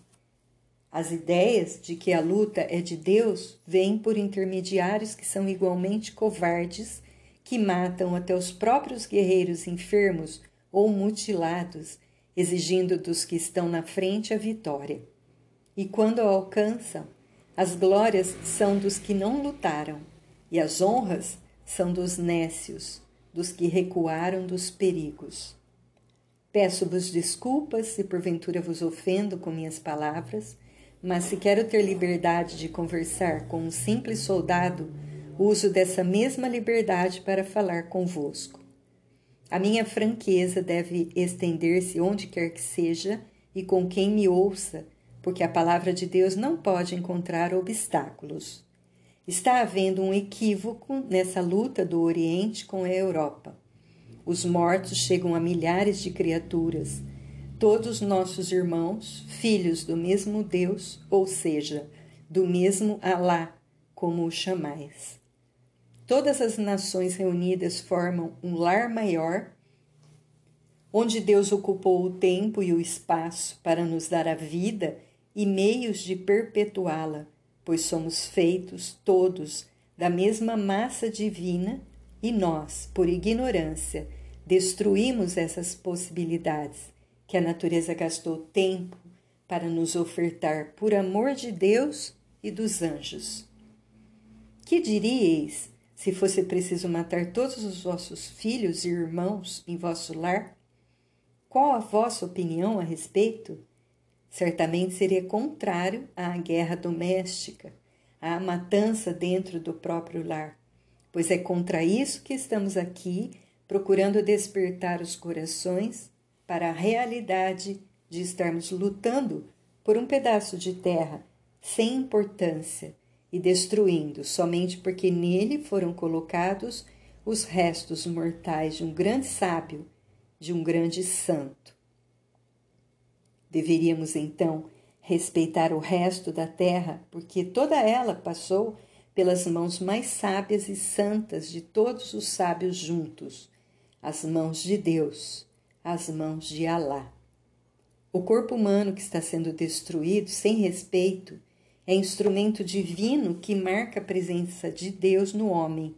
[SPEAKER 1] As ideias de que a luta é de Deus vêm por intermediários que são igualmente covardes, que matam até os próprios guerreiros enfermos ou mutilados, exigindo dos que estão na frente a vitória. E quando a alcançam, as glórias são dos que não lutaram, e as honras são dos nécios, dos que recuaram dos perigos. Peço-vos desculpas se porventura vos ofendo com minhas palavras, mas se quero ter liberdade de conversar com um simples soldado, uso dessa mesma liberdade para falar convosco. A minha franqueza deve estender-se onde quer que seja e com quem me ouça, porque a palavra de Deus não pode encontrar obstáculos. Está havendo um equívoco nessa luta do Oriente com a Europa. Os mortos chegam a milhares de criaturas, todos nossos irmãos, filhos do mesmo Deus, ou seja, do mesmo Alá, como o chamais. Todas as nações reunidas formam um lar maior, onde Deus ocupou o tempo e o espaço para nos dar a vida e meios de perpetuá-la, pois somos feitos todos da mesma massa divina e nós, por ignorância, destruímos essas possibilidades que a natureza gastou tempo para nos ofertar por amor de Deus e dos anjos. Que diríeis se fosse preciso matar todos os vossos filhos e irmãos em vosso lar? Qual a vossa opinião a respeito? Certamente seria contrário à guerra doméstica, à matança dentro do próprio lar pois é contra isso que estamos aqui, procurando despertar os corações para a realidade de estarmos lutando por um pedaço de terra sem importância e destruindo somente porque nele foram colocados os restos mortais de um grande sábio, de um grande santo. Deveríamos então respeitar o resto da terra, porque toda ela passou pelas mãos mais sábias e santas de todos os sábios juntos, as mãos de Deus, as mãos de Alá. O corpo humano que está sendo destruído sem respeito é instrumento divino que marca a presença de Deus no homem,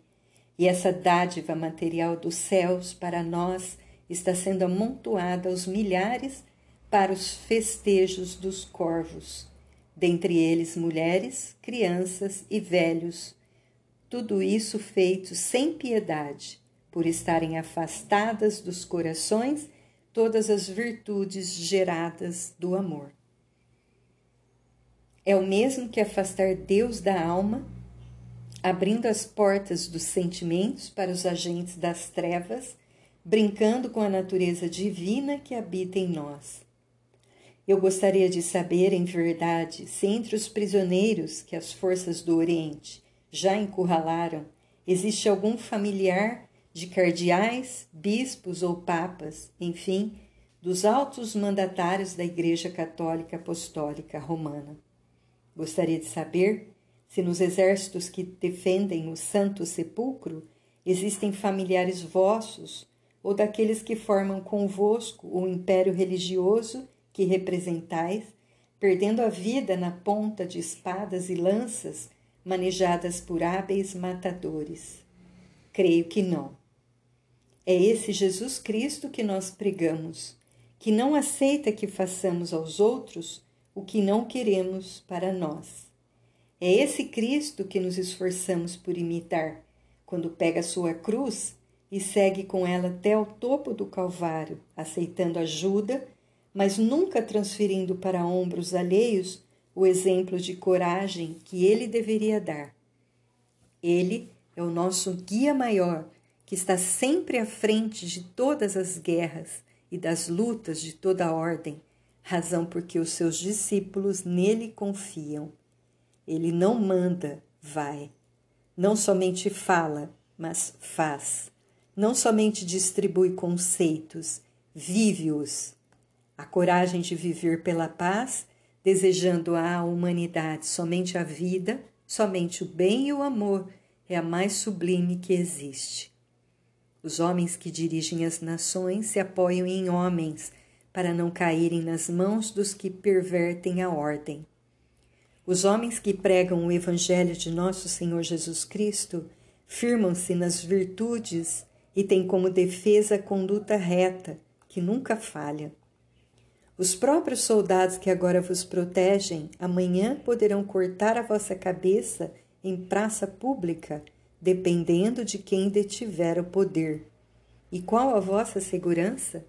[SPEAKER 1] e essa dádiva material dos céus para nós está sendo amontoada aos milhares para os festejos dos corvos. Dentre eles mulheres, crianças e velhos, tudo isso feito sem piedade, por estarem afastadas dos corações todas as virtudes geradas do amor. É o mesmo que afastar Deus da alma, abrindo as portas dos sentimentos para os agentes das trevas, brincando com a natureza divina que habita em nós eu gostaria de saber, em verdade, se entre os prisioneiros que as forças do Oriente já encurralaram, existe algum familiar de cardeais, bispos ou papas, enfim, dos altos mandatários da Igreja Católica Apostólica Romana. Gostaria de saber se nos exércitos que defendem o Santo Sepulcro existem familiares vossos ou daqueles que formam convosco o império religioso que representais, perdendo a vida na ponta de espadas e lanças manejadas por hábeis matadores? Creio que não. É esse Jesus Cristo que nós pregamos, que não aceita que façamos aos outros o que não queremos para nós. É esse Cristo que nos esforçamos por imitar, quando pega sua cruz e segue com ela até o topo do Calvário, aceitando ajuda mas nunca transferindo para ombros alheios o exemplo de coragem que ele deveria dar. Ele é o nosso guia maior, que está sempre à frente de todas as guerras e das lutas de toda a ordem, razão porque os seus discípulos nele confiam. Ele não manda, vai. Não somente fala, mas faz. Não somente distribui conceitos, vive-os. A coragem de viver pela paz, desejando à humanidade somente a vida, somente o bem e o amor, é a mais sublime que existe. Os homens que dirigem as nações se apoiam em homens para não caírem nas mãos dos que pervertem a ordem. Os homens que pregam o Evangelho de nosso Senhor Jesus Cristo firmam-se nas virtudes e têm como defesa a conduta reta, que nunca falha. Os próprios soldados que agora vos protegem, amanhã poderão cortar a vossa cabeça em praça pública, dependendo de quem detiver o poder. E qual a vossa segurança?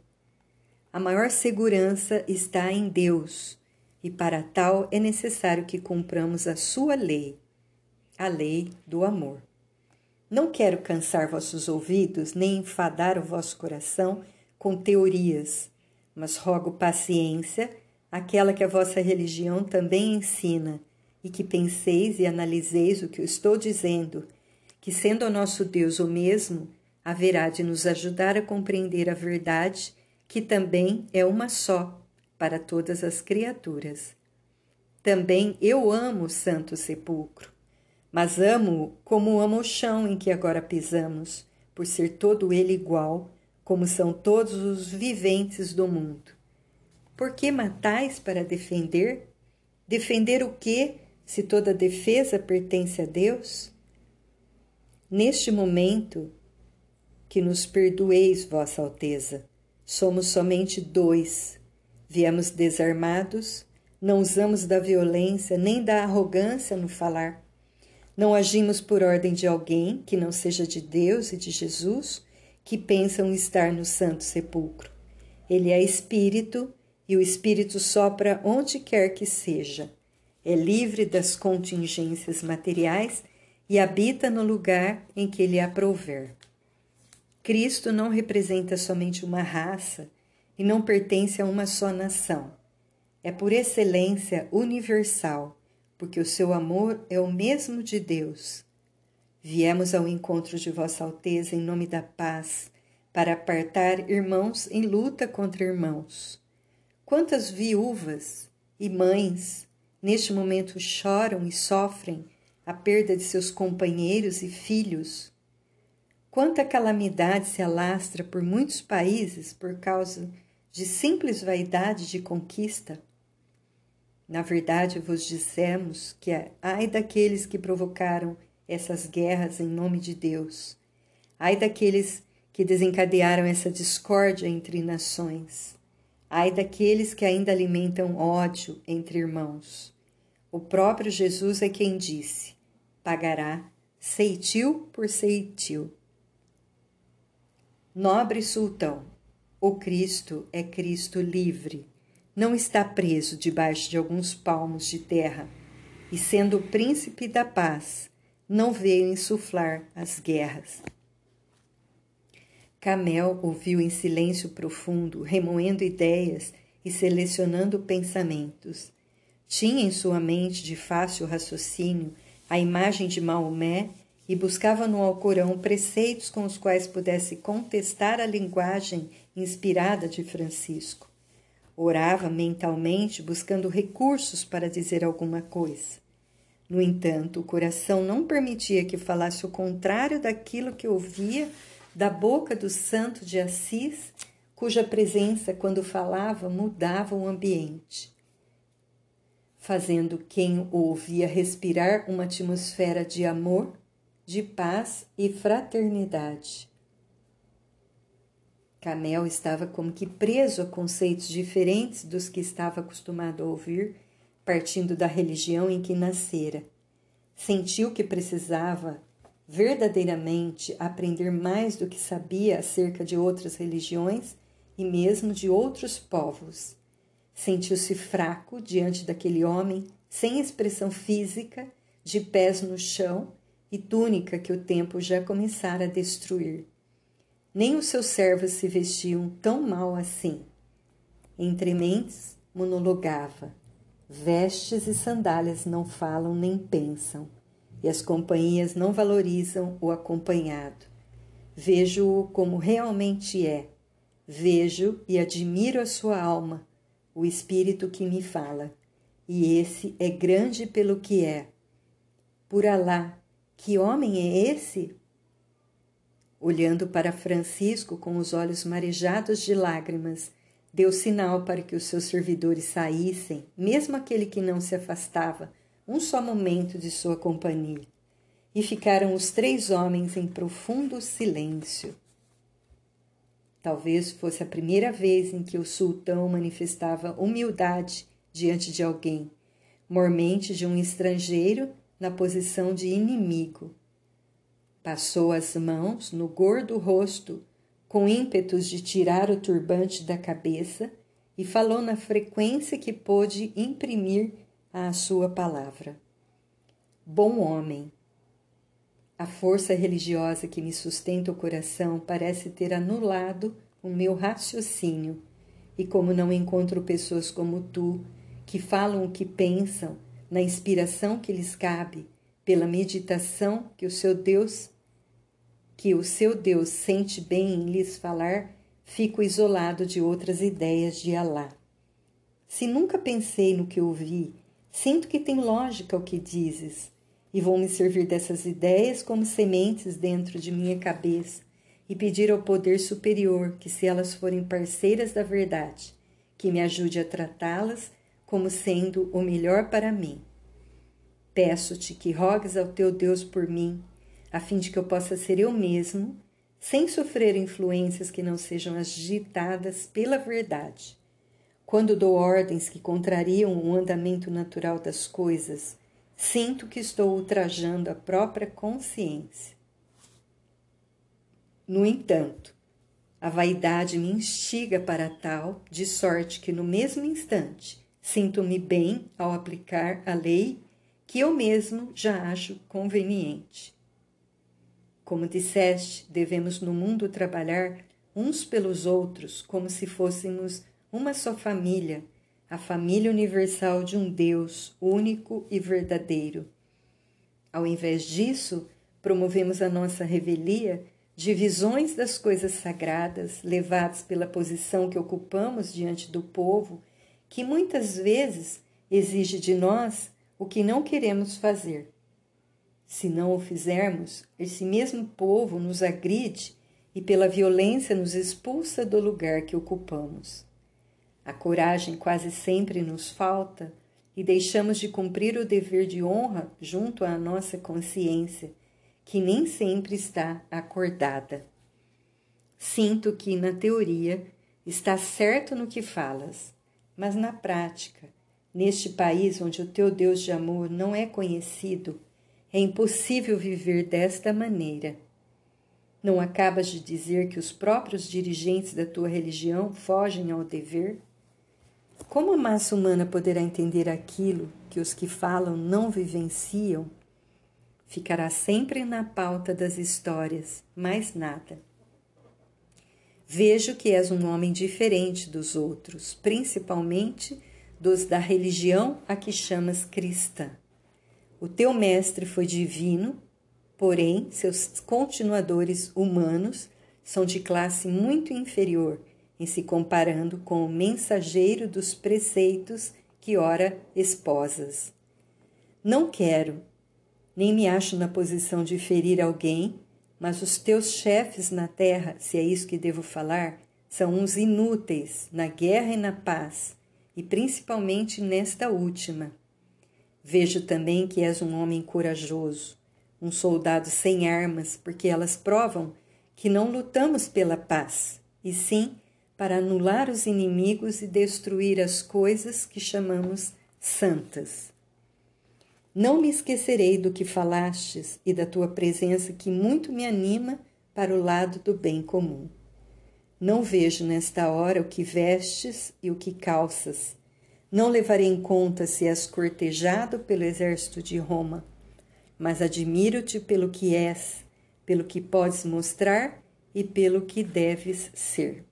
[SPEAKER 1] A maior segurança está em Deus e para tal é necessário que cumpramos a sua lei, a lei do amor. Não quero cansar vossos ouvidos nem enfadar o vosso coração com teorias, mas rogo paciência, aquela que a vossa religião também ensina, e que penseis e analiseis o que eu estou dizendo, que sendo o nosso Deus o mesmo, haverá de nos ajudar a compreender a verdade, que também é uma só para todas as criaturas. Também eu amo o Santo Sepulcro, mas amo-o como amo o chão em que agora pisamos, por ser todo ele igual, como são todos os viventes do mundo. Por que matais para defender? Defender o que, se toda defesa pertence a Deus? Neste momento, que nos perdoeis, Vossa Alteza, somos somente dois Viemos desarmados, não usamos da violência nem da arrogância no falar. Não agimos por ordem de alguém que não seja de Deus e de Jesus, que pensam estar no Santo Sepulcro. Ele é espírito e o espírito sopra onde quer que seja. É livre das contingências materiais e habita no lugar em que lhe aprouver. Cristo não representa somente uma raça, e não pertence a uma só nação. É por excelência universal, porque o seu amor é o mesmo de Deus. Viemos ao encontro de Vossa Alteza em nome da paz, para apartar irmãos em luta contra irmãos. Quantas viúvas e mães neste momento choram e sofrem a perda de seus companheiros e filhos? Quanta calamidade se alastra por muitos países por causa de simples vaidade de conquista? Na verdade, vos dissemos que ai daqueles que provocaram essas guerras em nome de Deus, ai daqueles que desencadearam essa discórdia entre nações, ai daqueles que ainda alimentam ódio entre irmãos. O próprio Jesus é quem disse: pagará ceitil por ceitil. Nobre sultão, o Cristo é Cristo livre, não está preso debaixo de alguns palmos de terra, e sendo o príncipe da paz, não veio insuflar as guerras. Camel ouviu em silêncio profundo, remoendo ideias e selecionando pensamentos. Tinha em sua mente de fácil raciocínio a imagem de Maomé e buscava no Alcorão preceitos com os quais pudesse contestar a linguagem inspirada de Francisco. Orava mentalmente buscando recursos para dizer alguma coisa. No entanto, o coração não permitia que falasse o contrário daquilo que ouvia da boca do santo de Assis, cuja presença, quando falava, mudava o ambiente, fazendo quem o ouvia respirar uma atmosfera de amor, de paz e fraternidade. Camel estava como que preso a conceitos diferentes dos que estava acostumado a ouvir, partindo da religião em que nascera. Sentiu que precisava verdadeiramente aprender mais do que sabia acerca de outras religiões e mesmo de outros povos. Sentiu-se fraco diante daquele homem sem expressão física, de pés no chão e túnica que o tempo já começara a destruir nem os seus servos se vestiam tão mal assim. Entre mentes, monologava: Vestes e sandálias não falam nem pensam. e as companhias não valorizam o acompanhado. Vejo-o como realmente é. Vejo e admiro a sua alma, o espírito que me fala. E esse é grande pelo que é. Por Alá, que homem é esse? Olhando para Francisco com os olhos marejados de lágrimas, deu sinal para que os seus servidores saíssem, mesmo aquele que não se afastava, um só momento de sua companhia. E ficaram os três homens em profundo silêncio. Talvez fosse a primeira vez em que o sultão manifestava humildade diante de alguém, mormente de um estrangeiro na posição de inimigo. Passou as mãos no gordo rosto com ímpetos de tirar o turbante da cabeça e falou na frequência que pôde imprimir à sua palavra. Bom homem. A força religiosa que me sustenta o coração parece ter anulado o meu raciocínio, e como não encontro pessoas como tu, que falam o que pensam, na inspiração que lhes cabe, pela meditação que o seu Deus que o seu Deus sente bem em lhes falar, fico isolado de outras ideias de Alá. Se nunca pensei no que ouvi, sinto que tem lógica o que dizes, e vou me servir dessas ideias como sementes dentro de minha cabeça e pedir ao poder superior que, se elas forem parceiras da verdade, que me ajude a tratá-las como sendo o melhor para mim. Peço-te que rogues ao teu Deus por mim a fim de que eu possa ser eu mesmo, sem sofrer influências que não sejam agitadas pela verdade. Quando dou ordens que contrariam o andamento natural das coisas, sinto que estou ultrajando a própria consciência. No entanto, a vaidade me instiga para tal, de sorte que no mesmo instante sinto-me bem ao aplicar a lei que eu mesmo já acho conveniente. Como disseste, devemos no mundo trabalhar uns pelos outros como se fôssemos uma só família, a família universal de um Deus único e verdadeiro. Ao invés disso, promovemos a nossa revelia divisões das coisas sagradas, levadas pela posição que ocupamos diante do povo, que muitas vezes exige de nós o que não queremos fazer. Se não o fizermos, esse mesmo povo nos agride e, pela violência, nos expulsa do lugar que ocupamos. A coragem quase sempre nos falta e deixamos de cumprir o dever de honra junto à nossa consciência, que nem sempre está acordada. Sinto que, na teoria, está certo no que falas, mas na prática, neste país onde o teu Deus de amor não é conhecido, é impossível viver desta maneira. Não acabas de dizer que os próprios dirigentes da tua religião fogem ao dever? Como a massa humana poderá entender aquilo que os que falam não vivenciam? Ficará sempre na pauta das histórias, mais nada. Vejo que és um homem diferente dos outros, principalmente dos da religião a que chamas cristã. O teu mestre foi divino, porém seus continuadores humanos são de classe muito inferior em se comparando com o mensageiro dos preceitos que ora esposas. Não quero, nem me acho na posição de ferir alguém, mas os teus chefes na terra, se é isso que devo falar, são uns inúteis na guerra e na paz, e principalmente nesta última. Vejo também que és um homem corajoso, um soldado sem armas, porque elas provam que não lutamos pela paz, e sim para anular os inimigos e destruir as coisas que chamamos santas. Não me esquecerei do que falastes e da tua presença que muito me anima para o lado do bem comum. Não vejo nesta hora o que vestes e o que calças, não levarei em conta se és cortejado pelo exército de Roma, mas admiro-te pelo que és, pelo que podes mostrar e pelo que deves ser.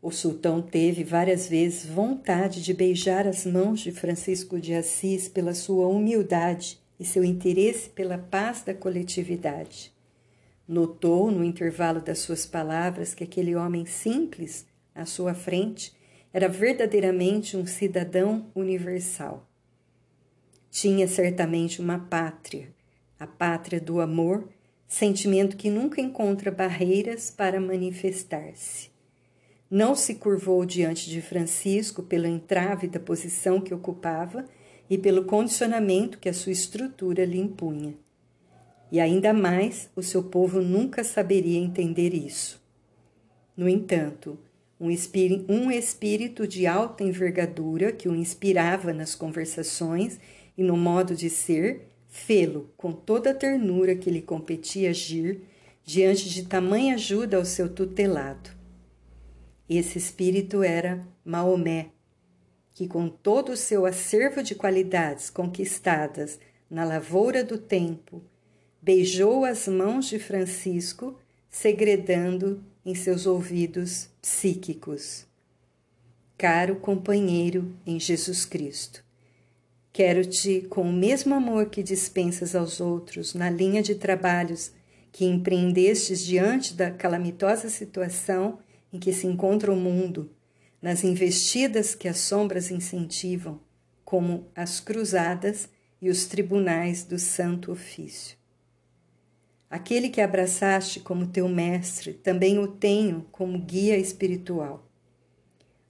[SPEAKER 1] O sultão teve várias vezes vontade de beijar as mãos de Francisco de Assis pela sua humildade e seu interesse pela paz da coletividade. Notou, no intervalo das suas palavras, que aquele homem simples, à sua frente, era verdadeiramente um cidadão universal. Tinha certamente uma pátria, a pátria do amor, sentimento que nunca encontra barreiras para manifestar-se. Não se curvou diante de Francisco pela entrave da posição que ocupava e pelo condicionamento que a sua estrutura lhe impunha. E ainda mais, o seu povo nunca saberia entender isso. No entanto, um um espírito de alta envergadura que o inspirava nas conversações e no modo de ser, fê-lo com toda a ternura que lhe competia agir diante de tamanha ajuda ao seu tutelado. Esse espírito era Maomé, que com todo o seu acervo de qualidades conquistadas na lavoura do tempo, beijou as mãos de Francisco, segredando em seus ouvidos psíquicos. Caro companheiro em Jesus Cristo, quero-te, com o mesmo amor que dispensas aos outros na linha de trabalhos que empreendestes diante da calamitosa situação em que se encontra o mundo, nas investidas que as sombras incentivam, como as cruzadas e os tribunais do Santo Ofício. Aquele que abraçaste como teu mestre, também o tenho como guia espiritual.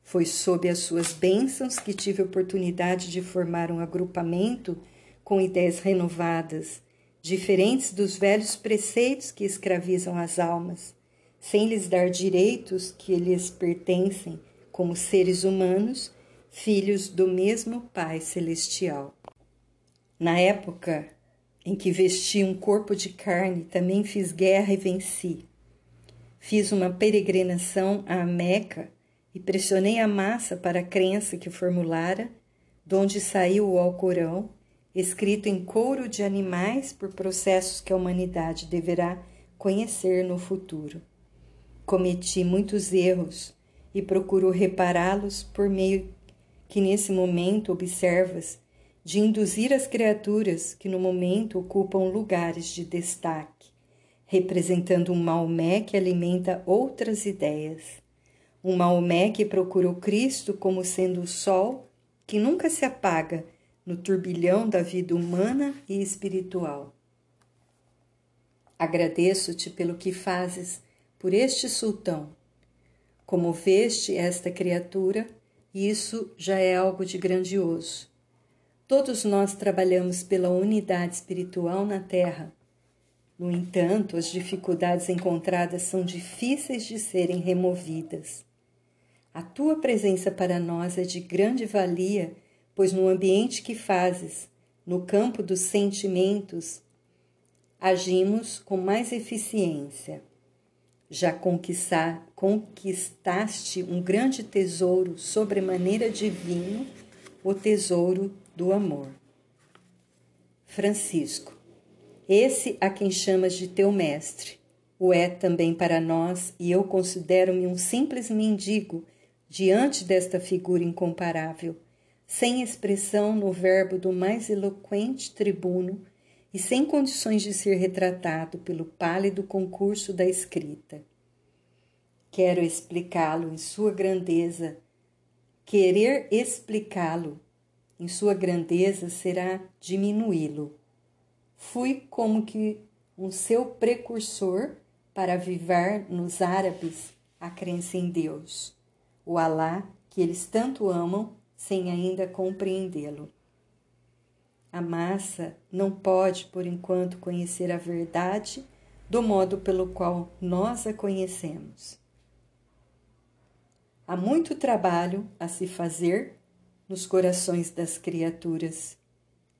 [SPEAKER 1] Foi sob as suas bênçãos que tive oportunidade de formar um agrupamento com ideias renovadas, diferentes dos velhos preceitos que escravizam as almas, sem lhes dar direitos que lhes pertencem como seres humanos, filhos do mesmo Pai Celestial. Na época em que vesti um corpo de carne, também fiz guerra e venci. Fiz uma peregrinação à Meca e pressionei a massa para a crença que formulara, donde saiu o Alcorão, escrito em couro de animais por processos que a humanidade deverá conhecer no futuro. Cometi muitos erros e procuro repará-los por meio que nesse momento observas de induzir as criaturas que no momento ocupam lugares de destaque, representando um Maomé que alimenta outras ideias. Um Maomé que procura o Cristo como sendo o sol que nunca se apaga no turbilhão da vida humana e espiritual. Agradeço-te pelo que fazes por este sultão. Como veste esta criatura, isso já é algo de grandioso. Todos nós trabalhamos pela unidade espiritual na Terra. No entanto, as dificuldades encontradas são difíceis de serem removidas. A tua presença para nós é de grande valia, pois no ambiente que fazes, no campo dos sentimentos, agimos com mais eficiência já conquistaste um grande tesouro sobremaneira divino, o tesouro do amor. Francisco, esse a quem chamas de teu mestre, o é também para nós, e eu considero-me um simples mendigo diante desta figura incomparável, sem expressão no verbo do mais eloquente tribuno e sem condições de ser retratado pelo pálido concurso da escrita. Quero explicá-lo em sua grandeza. Querer explicá-lo em sua grandeza será diminuí-lo. Fui como que um seu precursor para avivar nos árabes a crença em Deus, o Alá que eles tanto amam sem ainda compreendê-lo. A massa não pode, por enquanto, conhecer a verdade do modo pelo qual nós a conhecemos. Há muito trabalho a se fazer nos corações das criaturas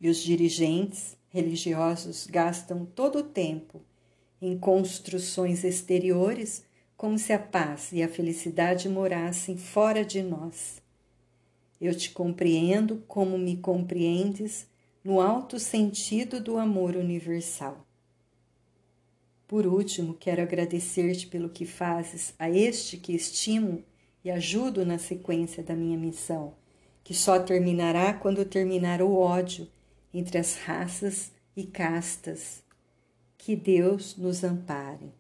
[SPEAKER 1] e os dirigentes religiosos gastam todo o tempo em construções exteriores como se a paz e a felicidade morassem fora de nós. Eu te compreendo como me compreendes no alto sentido do amor universal. Por último, quero agradecer-te pelo que fazes a este que estimo e ajudo na sequência da minha missão, que só terminará quando terminar o ódio entre as raças e castas. Que Deus nos ampare.